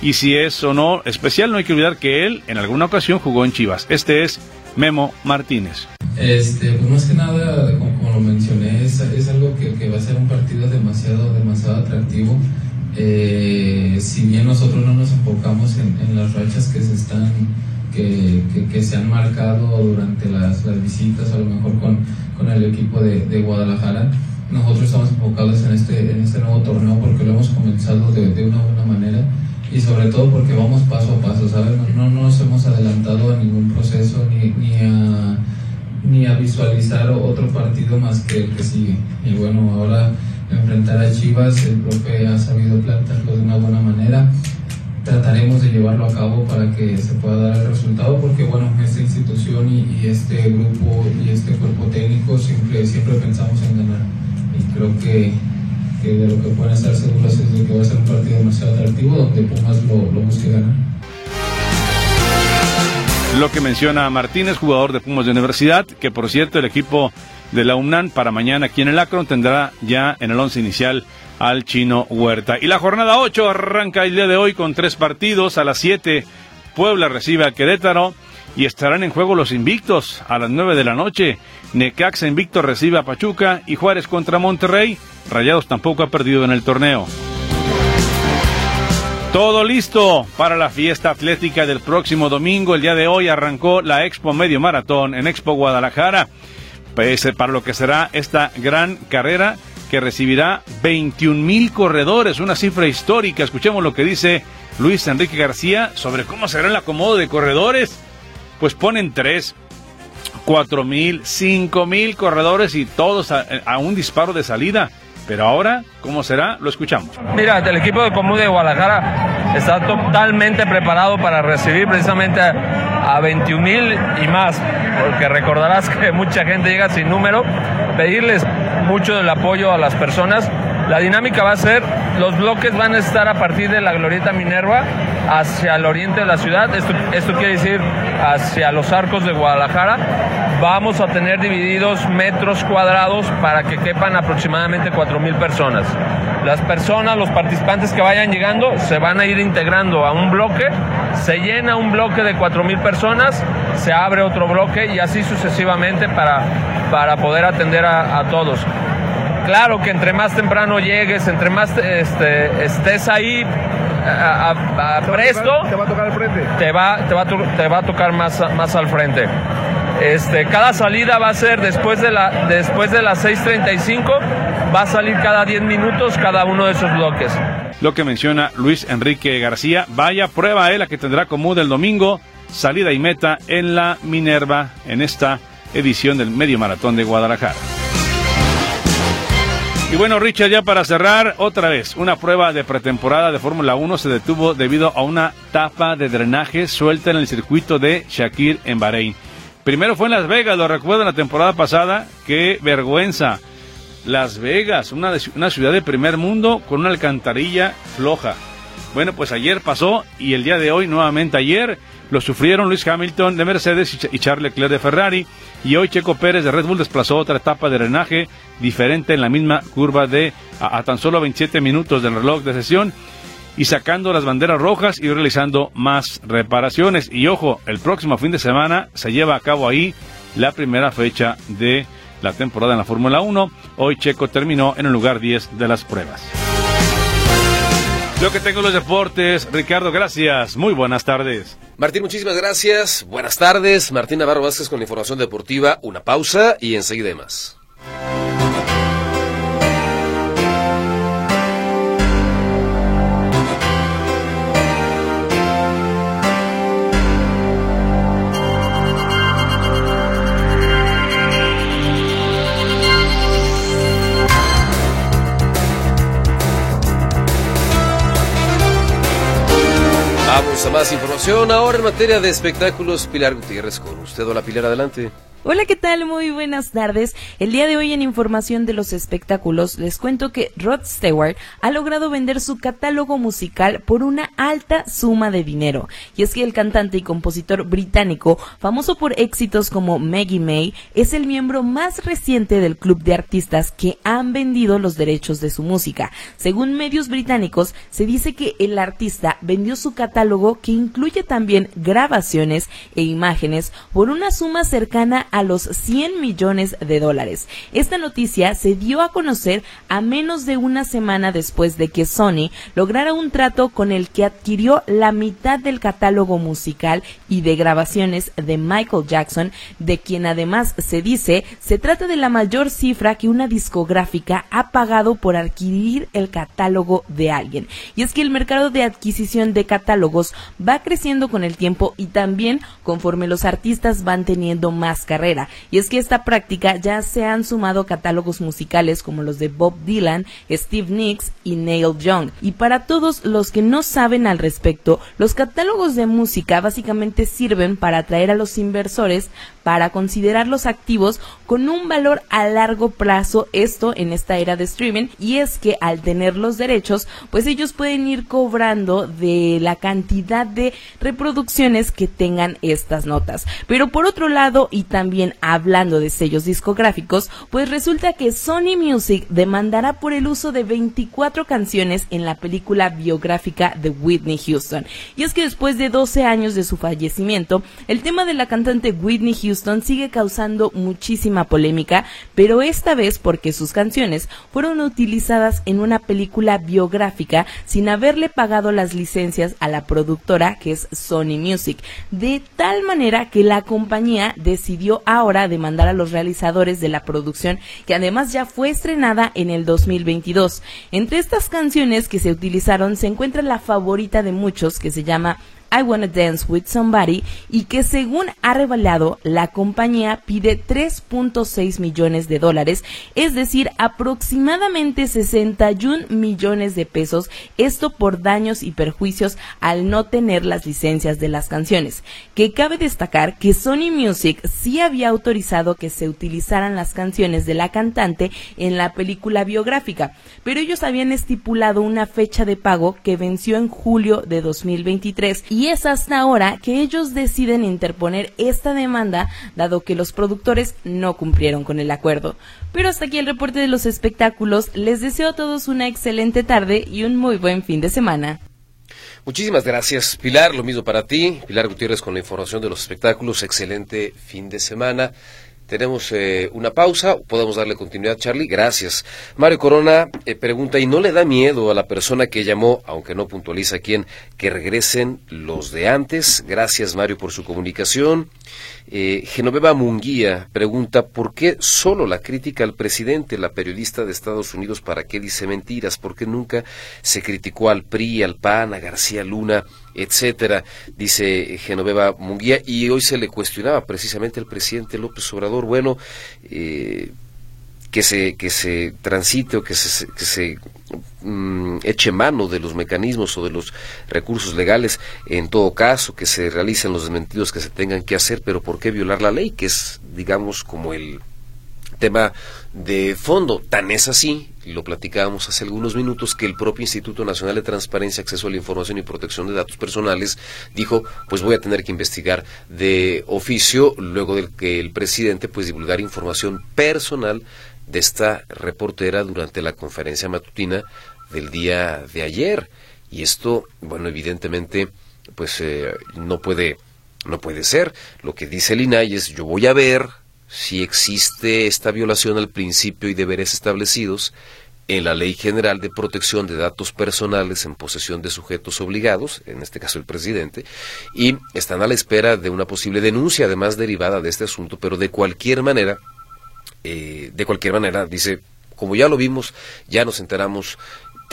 N: y si es o no especial. No hay que olvidar que él en alguna ocasión jugó en Chivas. Este es Memo Martínez.
O: Este, pues más que nada, como, lo mencioné, es, algo que, va a ser un partido demasiado, demasiado atractivo. Eh, si bien nosotros no nos enfocamos en, las rachas que se están que, que, se han marcado durante las, las, visitas, a lo mejor con, con el equipo de, de, Guadalajara. Nosotros estamos enfocados en este, en este nuevo torneo porque lo hemos comenzado de, de una buena manera y sobre todo porque vamos paso a paso, ¿sabes? No, no nos hemos adelantado a ningún proceso ni, ni, a, ni a visualizar otro partido más que el que sigue. Y bueno, ahora enfrentar a Chivas, el profe ha sabido plantarlo de una buena manera. Trataremos de llevarlo a cabo para que se pueda dar el resultado porque bueno esta institución y, este grupo y este cuerpo técnico siempre siempre pensamos en ganar. Y creo que, de lo que pueden estar seguros es de que va a ser un partido demasiado atractivo donde Pumas lo, lo busque ganar.
N: Lo que menciona Martínez, jugador de Pumas de Universidad, que por cierto el equipo de la UNAM para mañana aquí en el Acron tendrá ya en el once inicial al chino Huerta. Y la jornada 8 arranca el día de hoy con tres partidos. A las 7 Puebla recibe a Querétaro y estarán en juego los invictos a las 9 de la noche. Necaxa invicto recibe a Pachuca y Juárez contra Monterrey. Rayados tampoco ha perdido en el torneo. Todo listo para la fiesta atlética del próximo domingo. El día de hoy arrancó la Expo Medio Maratón en Expo Guadalajara. Para lo que será esta gran carrera que recibirá 21 mil corredores, una cifra histórica. Escuchemos lo que dice Luis Enrique García sobre cómo será el acomodo de corredores. Pues ponen 3, 4 mil, 5 mil corredores y todos a, un disparo de salida. Pero ahora, ¿cómo será? Lo escuchamos.
P: Mira, el equipo de Común de Guadalajara está totalmente preparado para recibir precisamente a, a 21 mil y más, porque recordarás que mucha gente llega sin número. Pedirles mucho del apoyo a las personas. La dinámica va a ser, los bloques van a estar a partir de la Glorieta Minerva hacia el oriente de la ciudad, esto, quiere decir hacia los arcos de Guadalajara. Vamos a tener divididos metros cuadrados para que quepan aproximadamente 4.000 personas. Las personas, los participantes que vayan llegando, se van a ir integrando a un bloque, se llena un bloque de 4.000 personas, se abre otro bloque y así sucesivamente para, para poder atender a, a todos. Claro que entre más temprano llegues, entre más este, estés ahí a, presto,
Q: te va a tocar al frente.
P: Te va, te va, te va a tocar más, más al frente. Este, cada salida va a ser después de, la, después de las 6.35, va a salir cada 10 minutos cada uno de esos bloques.
N: Lo que menciona Luis Enrique García, vaya prueba él la que tendrá como del domingo, salida y meta en la Minerva en esta edición del Medio Maratón de Guadalajara. Y bueno, Richard, ya para cerrar, otra vez, una prueba de pretemporada de Fórmula 1 se detuvo debido a una tapa de drenaje suelta en el circuito de Shakir en Bahrein. Primero fue en Las Vegas, lo recuerdo la temporada pasada, qué vergüenza. Las Vegas, una, una ciudad de primer mundo con una alcantarilla floja. Bueno, pues ayer pasó y el día de hoy, nuevamente ayer, lo sufrieron Luis Hamilton de Mercedes y Charles Leclerc de Ferrari. Y hoy Checo Pérez de Red Bull desplazó otra etapa de drenaje diferente en la misma curva de a, tan solo 27 minutos del reloj de sesión y sacando las banderas rojas y realizando más reparaciones. Y ojo, el próximo fin de semana se lleva a cabo ahí la primera fecha de la temporada en la Fórmula 1. Hoy Checo terminó en el lugar 10 de las pruebas. Lo que tengo los deportes, Ricardo, gracias. Muy buenas tardes.
B: Martín, muchísimas gracias. Buenas tardes. Martín Navarro Vázquez con la información deportiva. Una pausa y enseguida más. Más información ahora en materia de espectáculos. Pilar Gutiérrez con usted. Hola Pilar, adelante.
R: Hola, ¿qué tal? Muy buenas tardes. El día de hoy en Información de los Espectáculos les cuento que Rod Stewart ha logrado vender su catálogo musical por una alta suma de dinero. Y es que el cantante y compositor británico, famoso por éxitos como Maggie May, es el miembro más reciente del club de artistas que han vendido los derechos de su música. Según medios británicos, se dice que el artista vendió su catálogo que incluye también grabaciones e imágenes por una suma cercana a los 100 millones de dólares. Esta noticia se dio a conocer a menos de una semana después de que Sony lograra un trato con el que adquirió la mitad del catálogo musical y de grabaciones de Michael Jackson, de quien además se dice se trata de la mayor cifra que una discográfica ha pagado por adquirir el catálogo de alguien. Y es que el mercado de adquisición de catálogos va creciendo con el tiempo y también conforme los artistas van teniendo más Y es que esta práctica ya se han sumado catálogos musicales como los de Bob Dylan, Steve Nicks y Neil Young. Y para todos los que no saben al respecto, los catálogos de música básicamente sirven para atraer a los inversores para considerarlos activos con un valor a largo plazo, esto en esta era de streaming, y es que al tener los derechos, pues ellos pueden ir cobrando de la cantidad de reproducciones que tengan estas notas. Pero por otro lado, y también hablando de sellos discográficos, pues resulta que Sony Music demandará por el uso de 24 canciones en la película biográfica de Whitney Houston. Y es que después de 12 años de su fallecimiento, el tema de la cantante Whitney Houston sigue causando muchísima polémica, pero esta vez porque sus canciones fueron utilizadas en una película biográfica sin haberle pagado las licencias a la productora que es Sony Music, de tal manera que la compañía decidió ahora demandar a los realizadores de la producción que además ya fue estrenada en el 2022. Entre estas canciones que se utilizaron se encuentra la favorita de muchos que se llama I Wanna Dance with Somebody y que según ha revelado la compañía pide 3.6 millones de dólares, es decir, aproximadamente 61 millones de pesos, esto por daños y perjuicios al no tener las licencias de las canciones. Que cabe destacar que Sony Music sí había autorizado que se utilizaran las canciones de la cantante en la película biográfica, pero ellos habían estipulado una fecha de pago que venció en julio de 2023 y y es hasta ahora que ellos deciden interponer esta demanda, dado que los productores no cumplieron con el acuerdo. Pero hasta aquí el reporte de los espectáculos. Les deseo a todos una excelente tarde y un muy buen fin de semana.
B: Muchísimas gracias, Pilar. Lo mismo para ti. Pilar Gutiérrez con la información de los espectáculos. Excelente fin de semana. Tenemos eh, una pausa, podemos darle continuidad, Charlie. Gracias. Mario Corona eh, pregunta, ¿y no le da miedo a la persona que llamó, aunque no puntualiza quién, que regresen los de antes? Gracias, Mario, por su comunicación. Eh, Genoveva Munguía pregunta, ¿por qué solo la crítica al presidente, la periodista de Estados Unidos, para qué dice mentiras? ¿Por qué nunca se criticó al PRI, al PAN, a García Luna? Etcétera, dice Genoveva Munguía, y hoy se le cuestionaba precisamente al presidente López Obrador, bueno, eh, que se, que se transite o que se, que se mm, eche mano de los mecanismos o de los recursos legales, en todo caso, que se realicen los desmentidos que se tengan que hacer, pero ¿por qué violar la ley? Que es, digamos, como el tema de fondo. Tan es así, lo platicábamos hace algunos minutos, que el propio Instituto Nacional de Transparencia, Acceso a la Información y Protección de Datos Personales dijo, pues voy a tener que investigar de oficio, luego de que el presidente pues divulgar información personal de esta reportera durante la conferencia matutina del día de ayer. Y esto, bueno, evidentemente, pues eh, no puede no puede ser. Lo que dice el INAI es yo voy a ver si existe esta violación al principio y deberes establecidos en la Ley General de Protección de Datos Personales en posesión de sujetos obligados, en este caso el presidente, y están a la espera de una posible denuncia, además derivada de este asunto, pero de cualquier manera, eh, de cualquier manera, dice, como ya lo vimos, ya nos enteramos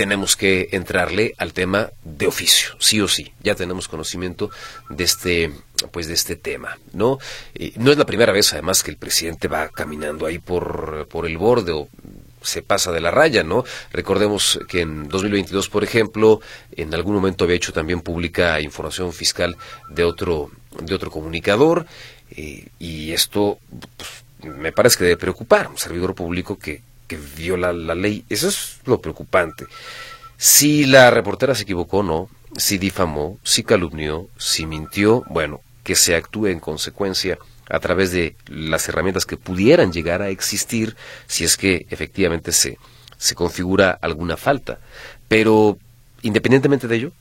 B: tenemos que entrarle al tema de oficio, sí o sí. Ya tenemos conocimiento de este pues de este tema, ¿no? no es la primera vez además que el presidente va caminando ahí por, por el borde o se pasa de la raya, ¿no? Recordemos que en 2022, por ejemplo, en algún momento había hecho también pública información fiscal de otro de otro comunicador eh, y esto pues, me parece que debe preocupar un servidor público que, que viola la ley. Eso es lo preocupante. Si la reportera se equivocó o no, si difamó, si calumnió, si mintió, bueno, que se actúe en consecuencia a través de las herramientas que pudieran llegar a existir si es que efectivamente se, se configura alguna falta. Pero independientemente de ello,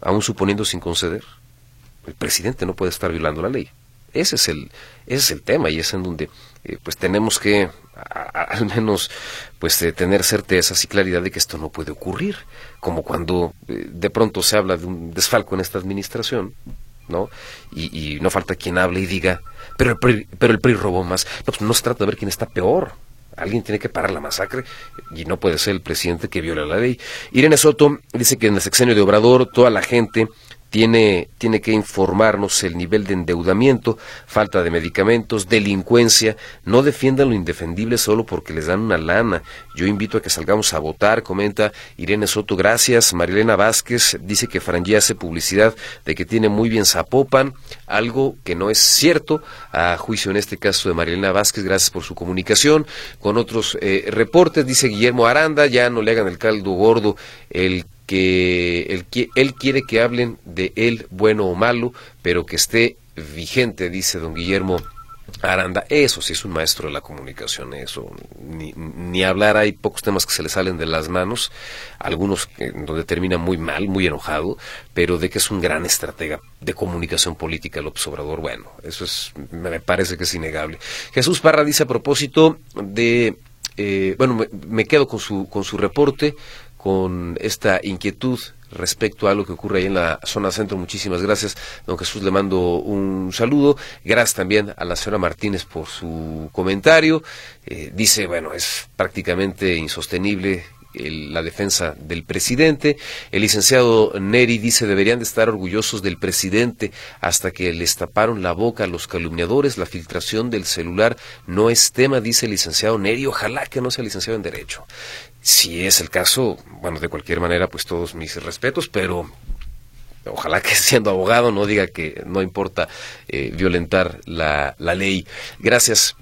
B: aún suponiendo sin conceder, el presidente no puede estar violando la ley. Ese es el, ese es el tema y es en donde eh, pues tenemos que al menos pues eh, tener certezas y claridad de que esto no puede ocurrir, como cuando eh, de pronto se habla de un desfalco en esta administración, ¿no? Y, no falta quien hable y diga, pero el PRI, pero el PRI robó más. No, pues no se trata de ver quién está peor. Alguien tiene que parar la masacre y no puede ser el presidente que viola la ley. Irene Soto dice que en el sexenio de Obrador toda la gente tiene, tiene que informarnos el nivel de endeudamiento, falta de medicamentos, delincuencia. No defiendan lo indefendible solo porque les dan una lana. Yo invito a que salgamos a votar, comenta Irene Soto. Gracias. Marilena Vázquez dice que Frangí hace publicidad de que tiene muy bien Zapopan, algo que no es cierto, a juicio en este caso de Marilena Vázquez. Gracias por su comunicación. Con otros eh, reportes, dice Guillermo Aranda, ya no le hagan el caldo gordo el que él, él quiere que hablen de él bueno o malo, pero que esté vigente, dice don Guillermo Aranda, eso sí es un maestro de la comunicación, eso, ni, ni, hablar, hay pocos temas que se le salen de las manos, algunos donde termina muy mal, muy enojado, pero de que es un gran estratega de comunicación política López Obrador, bueno, eso es, me parece que es innegable. Jesús Parra dice a propósito de, eh, bueno, me, me, quedo con su, con su reporte, con esta inquietud respecto a lo que ocurre ahí en la zona centro. Muchísimas gracias, don Jesús, le mando un saludo. Gracias también a la señora Martínez por su comentario. Eh, dice, bueno, es prácticamente insostenible la defensa del presidente. El licenciado Neri dice deberían de estar orgullosos del presidente hasta que les taparon la boca a los calumniadores. La filtración del celular no es tema, dice el licenciado Neri. Ojalá que no sea licenciado en Derecho. Si es el caso, bueno, de cualquier manera, pues todos mis respetos, pero ojalá que siendo abogado no diga que no importa eh, violentar la, la ley. Gracias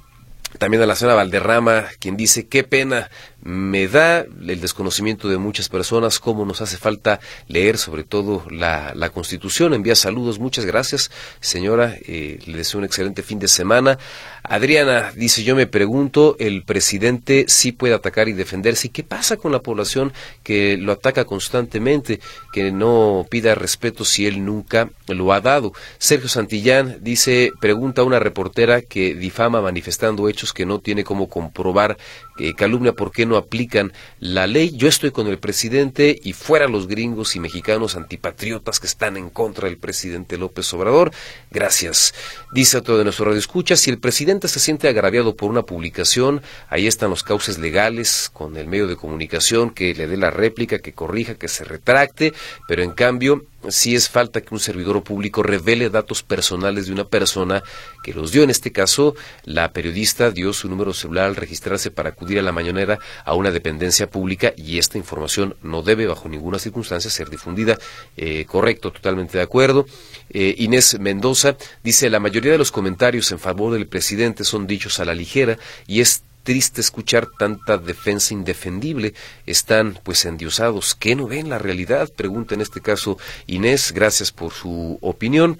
B: también a la señora Valderrama, quien dice, qué pena me da el desconocimiento de muchas personas, cómo nos hace falta leer sobre todo la, la Constitución. Envía saludos, muchas gracias, señora. Eh, le deseo un excelente fin de semana. Adriana dice, yo me pregunto, el presidente sí puede atacar y defenderse. ¿Y qué pasa con la población que lo ataca constantemente, que no pida respeto si él nunca lo ha dado? Sergio Santillán dice, pregunta a una reportera que difama manifestando hechos que no tiene cómo comprobar, eh, calumnia, ¿por qué no aplican la ley? Yo estoy con el presidente y fuera los gringos y mexicanos antipatriotas que están en contra del presidente López Obrador. Gracias. Dice otro de nuestro radio escucha, si el presidente se siente agraviado por una publicación, ahí están los cauces legales con el medio de comunicación que le dé la réplica, que corrija, que se retracte, pero en cambio si es falta que un servidor público revele datos personales de una persona que los dio. En este caso, la periodista dio su número celular al registrarse para acudir a la mañanera a una dependencia pública y esta información no debe bajo ninguna circunstancia ser difundida. Eh, correcto, totalmente de acuerdo. Eh, Inés Mendoza dice la mayoría de los comentarios en favor del presidente son dichos a la ligera y es triste escuchar tanta defensa indefendible. Están pues endiosados. ¿Qué no ven la realidad? Pregunta en este caso Inés. Gracias por su opinión.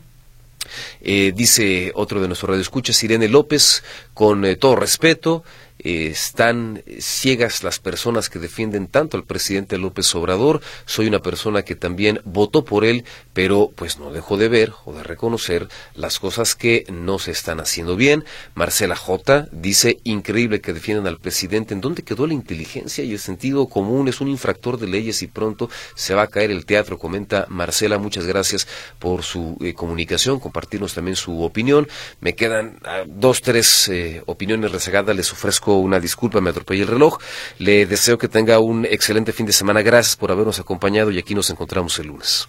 B: Eh, dice otro de nuestros radioescuchas, Irene López, con eh, todo respeto, están ciegas las personas que defienden tanto al presidente López Obrador. Soy una persona que también votó por él, pero pues no dejo de ver o de reconocer las cosas que no se están haciendo bien. Marcela J dice, increíble que defiendan al presidente. ¿En dónde quedó la inteligencia y el sentido común? Es un infractor de leyes y pronto se va a caer el teatro, comenta Marcela. Muchas gracias por su eh, comunicación, compartirnos también su opinión. Me quedan ah, dos, tres eh, opiniones rezagadas. Les ofrezco una disculpa, me atropellé el reloj. Le deseo que tenga un excelente fin de semana. Gracias por habernos acompañado y aquí nos encontramos el lunes.